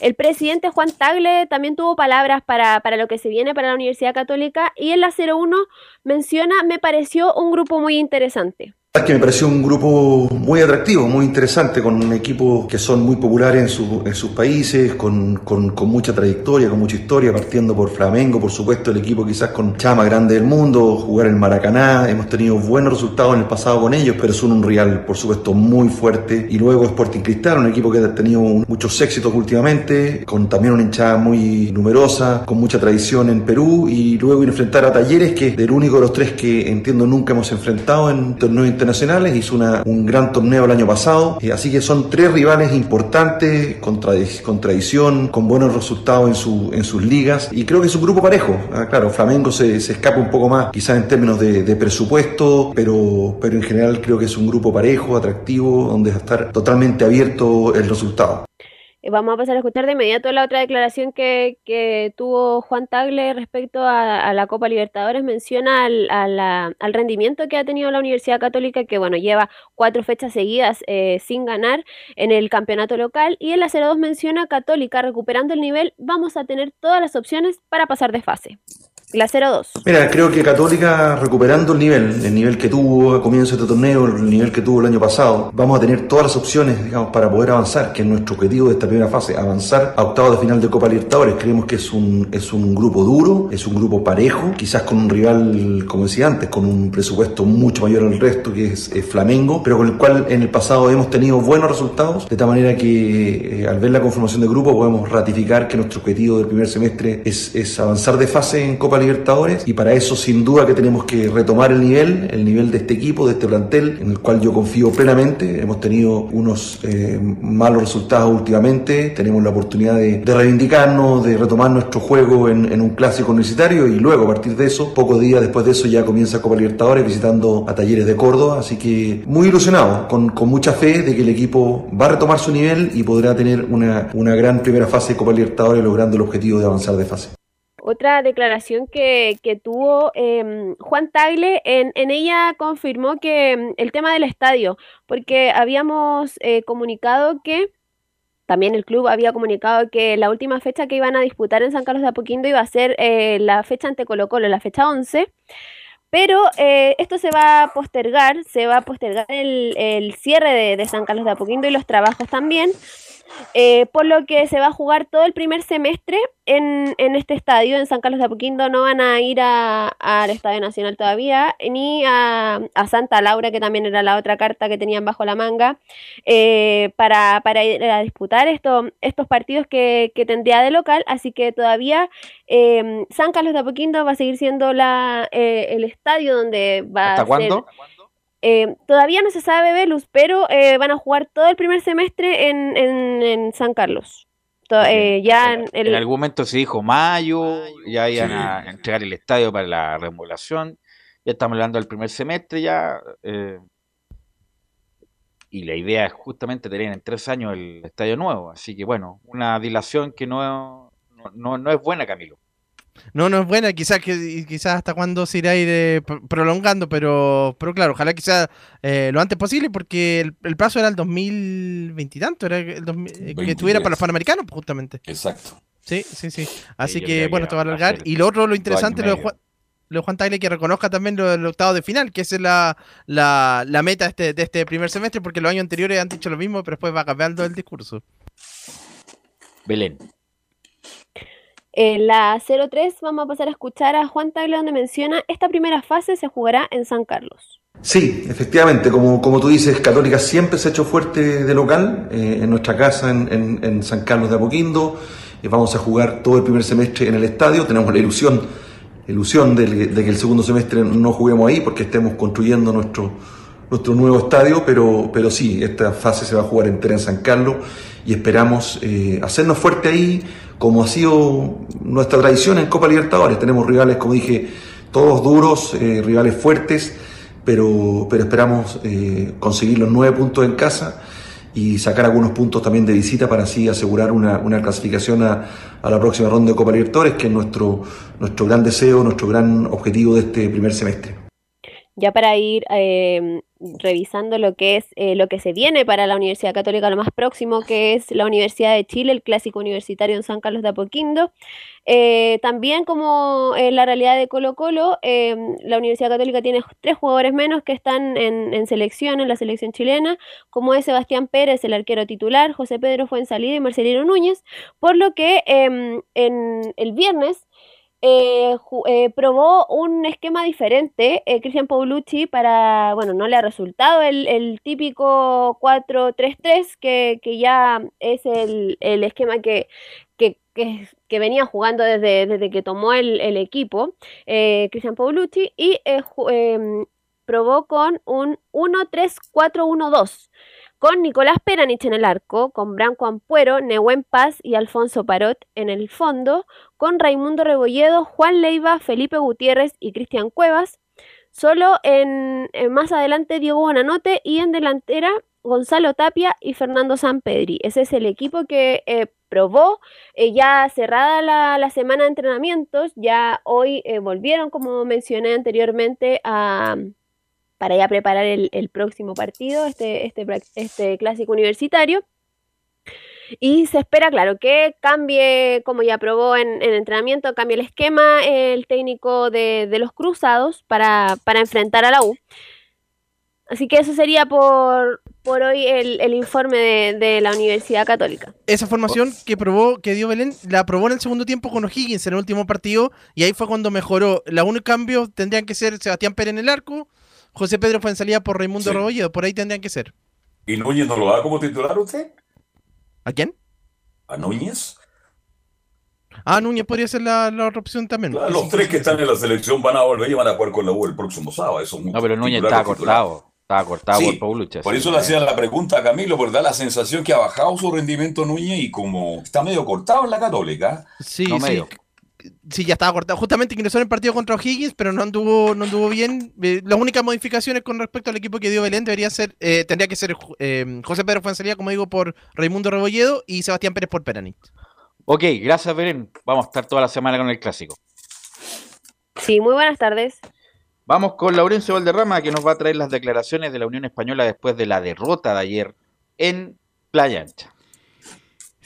el presidente Juan Tagle también tuvo palabras para, para, lo que se viene para la Universidad Católica y en la 01 menciona, me pareció un grupo muy interesante que me pareció un grupo muy atractivo, muy interesante, con equipos que son muy populares en, su, en sus países, con, con, mucha trayectoria, con mucha historia, partiendo por Flamengo, por supuesto, el equipo quizás con chama grande del mundo, jugar en Maracaná, hemos tenido buenos resultados en el pasado con ellos, pero son un Real, por supuesto, muy fuerte. Y luego Sporting Cristal, un equipo que ha tenido muchos éxitos últimamente, con también una hinchada muy numerosa, con mucha tradición en Perú, y luego enfrentar a Talleres, que es del único de los tres que entiendo nunca hemos enfrentado en torneos internacionales internacionales, hizo una, un gran torneo el año pasado, eh, así que son tres rivales importantes, con, tradi con tradición, con buenos resultados en, su, en sus ligas, y creo que es un grupo parejo. Ah, claro, Flamengo se, se, escapa un poco más, quizás en términos de, de, presupuesto, pero, pero en general creo que es un grupo parejo, atractivo, donde va a estar totalmente abierto el resultado. Vamos a pasar a escuchar de inmediato la otra declaración que, que tuvo Juan Tagle respecto a, la Copa Libertadores. Menciona al, al, rendimiento que ha tenido la Universidad Católica, que bueno, lleva cuatro fechas seguidas eh, sin ganar en el campeonato local. Y en la 02 menciona Católica recuperando el nivel. Vamos a tener todas las opciones para pasar de fase. La 0-2. Mira, creo que Católica recuperando el nivel, el nivel que tuvo a comienzo de este torneo, el nivel que tuvo el año pasado, vamos a tener todas las opciones, digamos, para poder avanzar, que es nuestro objetivo de esta primera fase, avanzar a octavos de final de Copa Libertadores. Creemos que es un, es un grupo duro, es un grupo parejo, quizás con un rival, como decía antes, con un presupuesto mucho mayor al resto, que es, Flamengo, pero con el cual en el pasado hemos tenido buenos resultados, de tal manera que eh, al ver la conformación del grupo podemos ratificar que nuestro objetivo del primer semestre es, es avanzar de fase en Copa Libertadores y para eso sin duda que tenemos que retomar el nivel, el nivel de este equipo, de este plantel, en el cual yo confío plenamente. Hemos tenido unos eh, malos resultados últimamente, tenemos la oportunidad de, reivindicarnos, de retomar nuestro juego en, un clásico universitario y luego a partir de eso, pocos días después de eso ya comienza Copa Libertadores visitando a Talleres de Córdoba, así que muy ilusionado, con, con mucha fe de que el equipo va a retomar su nivel y podrá tener una, una gran primera fase de Copa Libertadores logrando el objetivo de avanzar de fase otra declaración que, que tuvo eh, Juan Tagle, en, en, ella confirmó que el tema del estadio, porque habíamos eh, comunicado que también el club había comunicado que la última fecha que iban a disputar en San Carlos de Apoquindo iba a ser eh, la fecha ante Colo Colo, la fecha 11. Pero eh, esto se va a postergar, se va a postergar el, el cierre de, de San Carlos de Apoquindo y los trabajos también. Eh, por lo que se va a jugar todo el primer semestre en, en este estadio, en San Carlos de Apoquindo. No van a ir al Estadio Nacional todavía, ni a, a, Santa Laura, que también era la otra carta que tenían bajo la manga, eh, para, para, ir a disputar esto, estos partidos que, que, tendría de local. Así que todavía eh, San Carlos de Apoquindo va a seguir siendo la, eh, el estadio donde va ¿Hasta a cuándo? Eh, todavía no se sabe, Velus, pero eh, van a jugar todo el primer semestre en, en, en San Carlos. To eh, ya en, el... en, algún momento se dijo mayo, ya iban sí. a entregar el estadio para la remodelación. Ya estamos hablando del primer semestre ya. Eh, y la idea es justamente tener en tres años el estadio nuevo. Así que bueno, una dilación que no, no, no es buena, Camilo. No, no es buena, quizás que quizás hasta cuándo se irá a ir eh, prolongando, pero pero claro, ojalá que sea eh, lo antes posible, porque el, el, plazo era el 2020 y tanto, era el 2000, que estuviera para los panamericanos, justamente. Exacto. Sí, sí, sí. Así que, bueno, esto va a alargar. Y lo otro, lo interesante, lo de, Juan, lo de Juan Tagle, que reconozca también lo del octavo de final, que esa es la, la, la meta este, de este primer semestre, porque los años anteriores han dicho lo mismo, pero después va cambiando el discurso. Belén. En la 03 vamos a pasar a escuchar a Juan Tagle donde menciona esta primera fase se jugará en San Carlos. Sí, efectivamente, como, como tú dices, Católica siempre se ha hecho fuerte de local, eh, en nuestra casa en, en- San Carlos de Apoquindo, Eh, vamos a jugar todo el primer semestre en el estadio, tenemos la ilusión, ilusión de, de que el segundo semestre no juguemos ahí porque estemos construyendo nuestro, nuestro nuevo estadio, pero, pero sí, esta fase se va a jugar entera en San Carlos y esperamos eh, hacernos fuerte ahí, como ha sido nuestra tradición en Copa Libertadores. Tenemos rivales, como dije, todos duros, eh, rivales fuertes, pero, pero esperamos eh, conseguir los nueve puntos en casa y sacar algunos puntos también de visita para así asegurar una, una clasificación a, a la próxima ronda de Copa Libertadores, que es nuestro, nuestro gran deseo, nuestro gran objetivo de este primer semestre. Ya para ir eh, revisando lo que es eh, lo que se viene para la Universidad Católica, lo más próximo que es la Universidad de Chile, el clásico universitario en San Carlos de Apoquindo. Eh, también como en la realidad de Colo Colo, eh, la Universidad Católica tiene tres jugadores menos que están en, en selección, en la selección chilena, como es Sebastián Pérez, el arquero titular, José Pedro Fuensalida y Marcelino Núñez, por lo que em, en el viernes eh, eh, probó un esquema diferente, eh, Cristian Paulucci, para, bueno, no le ha resultado el, el típico 4-3-3, que, que ya es el, el esquema que, que, que- venía jugando desde, desde que tomó el, el equipo, eh, Cristian Paulucci, y eh, em, probó con un 1-3-4-1-2 con Nicolás Peranich en el arco, con Branco Ampuero, Nehuen Paz y Alfonso Parot en el fondo, con Raimundo Rebolledo, Juan Leiva, Felipe Gutiérrez y Cristian Cuevas. Solo en, más adelante Diego Bonanote y en delantera Gonzalo Tapia y Fernando Sampedri. Ese es el equipo que eh, probó eh, ya cerrada la, la semana de entrenamientos. Ya hoy eh, volvieron, como mencioné anteriormente, a, para ya preparar el, próximo partido, este, este, este clásico universitario. Y se espera, claro, que cambie, como ya probó en, en entrenamiento, cambie el esquema el técnico de, los cruzados para, para enfrentar a la U. Así que eso sería por, por hoy el, el informe de, la Universidad Católica. Esa formación que probó, que dio Belén, la probó en el segundo tiempo con O'Higgins en el último partido y ahí fue cuando mejoró. La único cambio tendrían que ser Sebastián Pérez en el arco, José Pedro fue en salida por Raimundo Sí. Rebolledo, por ahí tendrían que ser. ¿Y Núñez no lo da como titular usted? ¿A quién? ¿A Núñez? Ah, Núñez podría ser la, la otra opción también. Claro, los tres que están en la selección van a volver y van a jugar con la U el próximo sábado. Eso es No, pero Núñez titular. cortado. Estaba cortado Sí, por Paulucci. Por eso le hacía la pregunta a Camilo, porque da la sensación que ha bajado su rendimiento Núñez y como está medio cortado en la Católica. Sí, no sí. medio. Sí, ya estaba cortado. Justamente ingresó en el partido contra O'Higgins, pero no anduvo, no anduvo bien. Eh, las únicas modificaciones con respecto al equipo que dio Belén debería ser, eh, tendría que ser eh, José Pedro Fuensalía, como digo, por Raimundo Rebolledo y Sebastián Pérez por Peranich. Ok, gracias, Belén. Vamos a estar toda la semana con el clásico. Sí, muy buenas tardes. Vamos con Laurencio Valderrama, que nos va a traer las declaraciones de la Unión Española después de la derrota de ayer en Playa Ancha.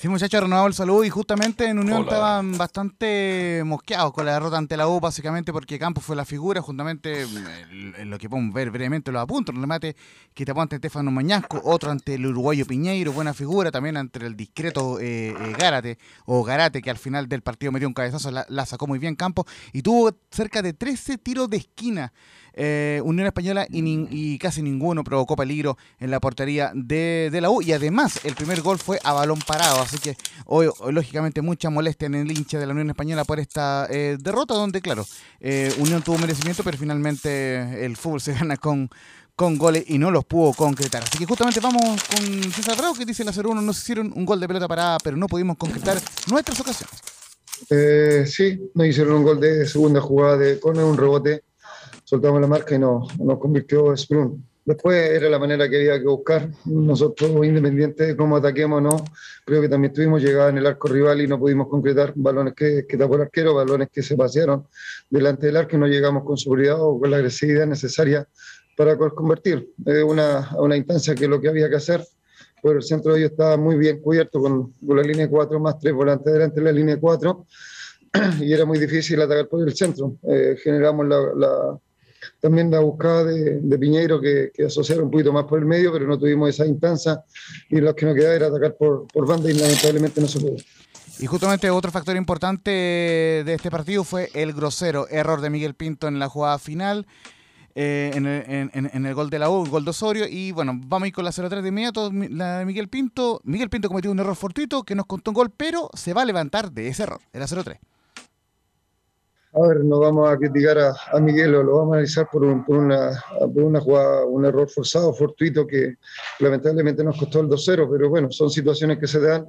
Sí, muchachos, renovado el saludo y justamente en Unión Hola. estaban bastante mosqueados con la derrota ante la U, básicamente porque Campos fue la figura, justamente el- el- lo que podemos ver brevemente los apuntos, un remate que tapó ante Estefano Mañasco, otro ante el uruguayo Piñeiro, buena figura, también ante el discreto eh, eh, Gárate, o Garate, que al final del partido metió un cabezazo, la, la sacó muy bien Campos, y tuvo cerca de 13 tiros de esquina. Eh, Unión Española y, casi ninguno provocó peligro en la portería de, de la U. Y además, el primer gol fue a balón parado. Así que hoy, lógicamente, mucha molestia en el hincha de la Unión Española por esta eh, derrota, donde, claro, eh, Unión tuvo merecimiento, pero finalmente el fútbol se [laughs] gana con, con goles y no los pudo concretar. Así que justamente vamos con César Bravo, que dice la 0-1, nos hicieron un gol de pelota parada, pero no pudimos concretar nuestras ocasiones. Sí, nos hicieron un gol de segunda jugada de córner, un rebote, soltamos la marca y nos, nos convirtió Sprun. Después era la manera que había que buscar. Nosotros, independiente de cómo ataquemos o no, creo que también tuvimos llegada en el arco rival y no pudimos concretar balones que, que tapó el arquero, balones que se pasearon delante del arco y no llegamos con seguridad o con la agresividad necesaria para convertir. Es una, una instancia que lo que había que hacer pero el centro de ellos estaba muy bien cubierto con, con la línea 4 más tres volantes delante de la línea 4 [clears throat] y era muy difícil atacar por el centro. Eh, generamos la, la- también la buscada de, de Piñeiro que, que asociara un poquito más por el medio, pero no tuvimos esa instancia y lo que nos quedaba era atacar por, banda y lamentablemente no se pudo. Y justamente otro factor importante de este partido fue el grosero error de Miguel Pinto en la jugada final. eh, en, el, en- en- el gol de la U, gol de Osorio. Y bueno, vamos a ir con la 0-3 de inmediato. La de Miguel Pinto. Miguel Pinto cometió un error fortuito que nos contó un gol, pero se va a levantar de ese error. Era 0-3. A ver, no vamos a criticar a, a Miguel, lo vamos a analizar por, un- por una, por una jugada, un error forzado, fortuito, que lamentablemente nos costó el 2-0, pero bueno, son situaciones que se dan.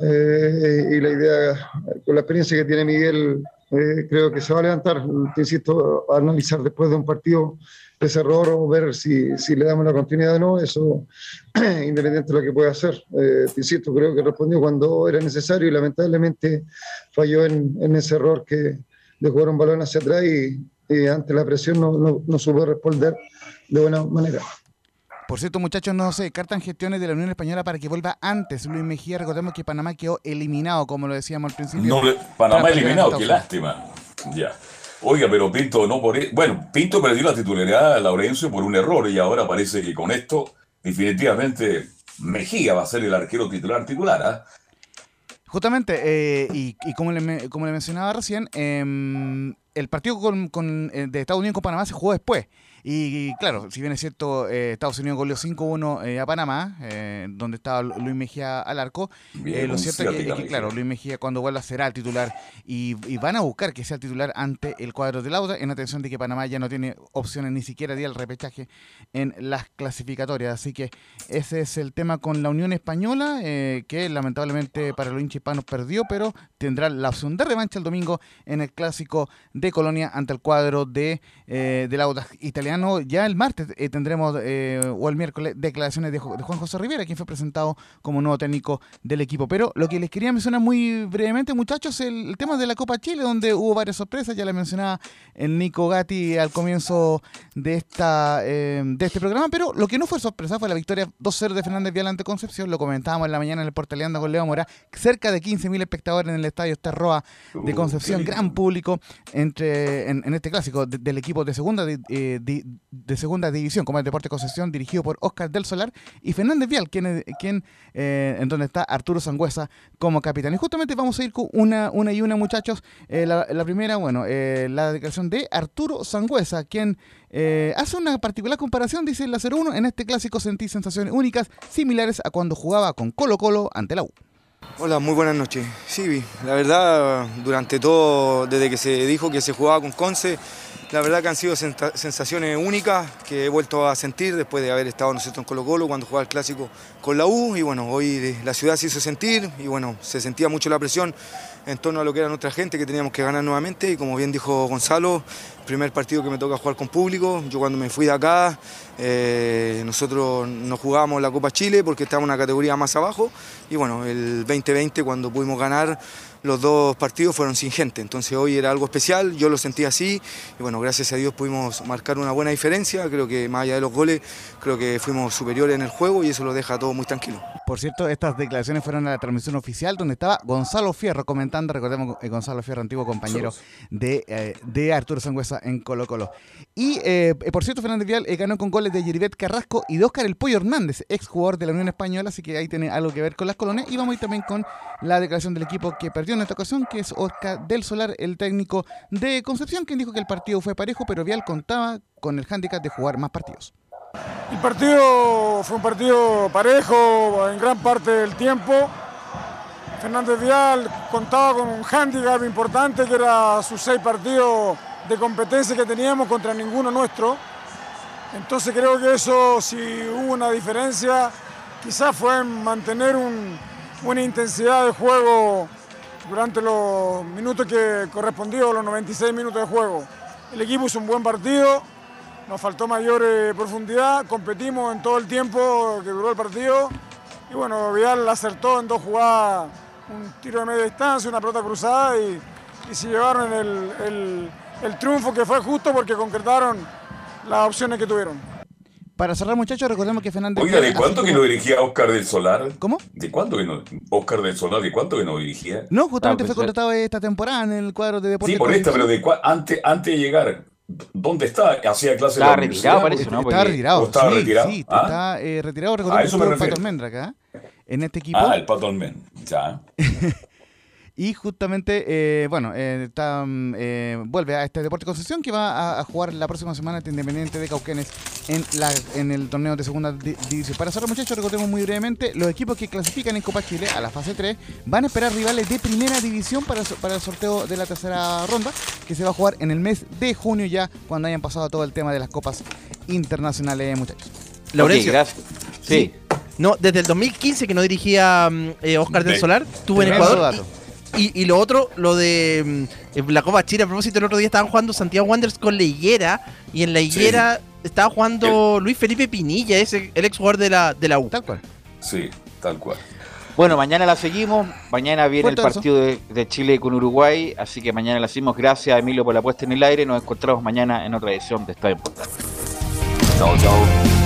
eh, y la idea, con la experiencia que tiene Miguel, eh, creo que se va a levantar. Te insisto, a analizar después de un partido ese error o ver si, si le damos la continuidad o no, eso [clears throat] independiente de lo que pueda hacer. Eh, te insisto, creo que respondió cuando era necesario y lamentablemente falló en, en ese error que de jugar un balón hacia atrás y, y ante la presión no, no, no supo responder de buena manera. Por cierto, muchachos, no se descartan gestiones de la Unión Española para que vuelva antes Luis Mejía. Recordemos que Panamá quedó eliminado, como lo decíamos al principio. No, Panamá eliminado, qué lástima. Ya. Oiga, pero Pinto no por e- Bueno, Pinto perdió la titularidad a Laurencio por un error y ahora parece que con esto, definitivamente, Mejía va a ser el arquero titular titular, ¿ah? Justamente, eh, y, y como, le, como le mencionaba recién, em, el partido con, con, eh, de Estados Unidos con Panamá se jugó después. Y, claro, si bien es cierto, eh, Estados Unidos goleó 5-1 eh, a Panamá, eh, donde estaba Lu- Luis Mejía al arco. Bien, lo cierto es que, claro, Luis Mejía cuando vuelva será el titular y, y van a buscar que sea el titular ante el cuadro de Lauda, en atención de que Panamá ya no tiene opciones ni siquiera de ir al repechaje en las clasificatorias. Así que ese es el tema con la Unión Española, que lamentablemente para los hinchas hispanos perdió, pero tendrá la opción de revancha el domingo en el clásico de Colonia ante el cuadro de eh, del Audax italiano. Ya el martes eh, tendremos, eh, o el miércoles, declaraciones de, de Juan José Rivera, quien fue presentado como nuevo técnico del equipo. Pero lo que les quería mencionar muy brevemente, muchachos, el, el tema de la Copa Chile, donde hubo varias sorpresas, ya la mencionaba el Nico Gatti al comienzo de esta eh, de este programa, pero lo que no fue sorpresa fue la victoria 2-0 de Fernández Vial ante Concepción, lo comentábamos en la mañana en el Portaleando con Leo Mora, cerca de 15.000 espectadores en el estadio Esterroa de Concepción, gran público entre en, en este clásico de- del equipo de segunda eh, de segunda división, como el Deporte Concepción, dirigido por Oscar del Solar y Fernández Vial, quien, quien eh, en donde está Arturo Sangüesa como capitán. Y justamente vamos a ir con una, una y una, muchachos. Eh, la, primera, bueno, eh, la declaración de Arturo Sangüesa, quien eh, hace una particular comparación, dice en la 0-1, en este clásico sentí sensaciones únicas, similares a cuando jugaba con Colo Colo ante la U. Hola, muy buenas noches. Sí, la verdad, durante todo, desde que se dijo que se jugaba con Conce, la verdad que han sido sensaciones únicas que he vuelto a sentir después de haber estado nosotros en Colo Colo cuando jugaba el clásico con la U y bueno, hoy la ciudad se hizo sentir y bueno, se sentía mucho la presión en torno a lo que era nuestra gente, que teníamos que ganar nuevamente. Y como bien dijo Gonzalo, primer partido que me toca jugar con público, yo cuando me fui de acá, eh, nosotros no jugábamos la Copa Chile porque estábamos una categoría más abajo. Y bueno, el 2020 cuando pudimos ganar los dos partidos fueron sin gente, entonces hoy era algo especial, yo lo sentí así y bueno, gracias a Dios pudimos marcar una buena diferencia, creo que más allá de los goles, creo que fuimos superiores en el juego y eso lo deja todo muy tranquilo. Por cierto, estas declaraciones fueron a la transmisión oficial donde estaba Gonzalo Fierro comentando, recordemos que Gonzalo Fierro, antiguo compañero de, eh, de Arturo Sangüesa en Colo Colo. Y eh, por cierto, Fernández Vial eh, ganó con goles de Yeribet Carrasco y de Óscar El Pollo Hernández, ex jugador de la Unión Española, así que ahí tiene algo que ver con las colonias. Y vamos a ir también con la declaración del equipo que perdió en esta ocasión, que es Oscar del Solar, el técnico de Concepción, quien dijo que el partido fue parejo, pero Vial contaba con el hándicap de jugar más partidos. El partido fue un partido parejo en gran parte del tiempo. Fernández Vial contaba con un hándicap importante que era sus seis partidos de competencia que teníamos contra ninguno nuestro. Entonces creo que eso si hubo una diferencia, quizás fue en mantener un- una intensidad de juego durante los minutos que correspondió, los 96 minutos de juego. El equipo hizo un buen partido, nos faltó mayor eh, profundidad, competimos en todo el tiempo que duró el partido y bueno, Vidal acertó en dos jugadas, un tiro de media distancia, una pelota cruzada y, se llevaron el- el triunfo que fue justo porque concretaron las opciones que tuvieron. Para cerrar, muchachos, recordemos que Fernández Oiga, ¿de cuánto que como- no dirigía Oscar del Solar? ¿Cómo? ¿De cuánto que no? Oscar del Solar, ¿de cuánto que no dirigía? No, justamente Ah, fue pues, contratado esta temporada en el cuadro de deporte. Sí, por esta, pero de cua- antes, antes de llegar, ¿dónde está? ¿Hacía clase Estaba universidad? retirado, parece, ¿no? Está Porque- retirado. ¿O estaba sí, retirado? Sí, ¿Ah? está eh, retirado. Recordemos eso que me estuvo Pato. Almendra acá, en este equipo. Ah, el Pato Almen. Ya. [laughs] Y justamente, eh, bueno, eh, está, mm, eh, vuelve a este Deporte Concepción que va a, a jugar la próxima semana ante Independiente de Cauquenes en, la, en el torneo de segunda di- división. Para cerrar, muchachos, recordemos muy brevemente, los equipos que clasifican en Copa Chile a la fase 3 van a esperar rivales de primera división para, para el sorteo de la tercera ronda, que se va a jugar en el mes de junio ya, cuando hayan pasado todo el tema de las copas internacionales, muchachos. Laurencio. gracias. Sí. No, desde el 2015 que no dirigía mm, eh, Oscar del Solar, estuvo en Ecuador. dato. Y, y lo otro, lo de mm, eh, la Copa Chile, a propósito, el otro día estaban jugando Santiago Wanderers con la Higuera. Y en la Higuera estaba jugando Luis Felipe Pinilla, ese, el ex jugador de la, de la U. Tal cual. Sí, tal cual. Bueno, mañana la seguimos. Mañana viene el partido de, de Chile con Uruguay. Así que mañana la seguimos. Gracias, Emilio, por la puesta en el aire. Nos encontramos mañana en otra edición de Estadio Portal. Chao, chao.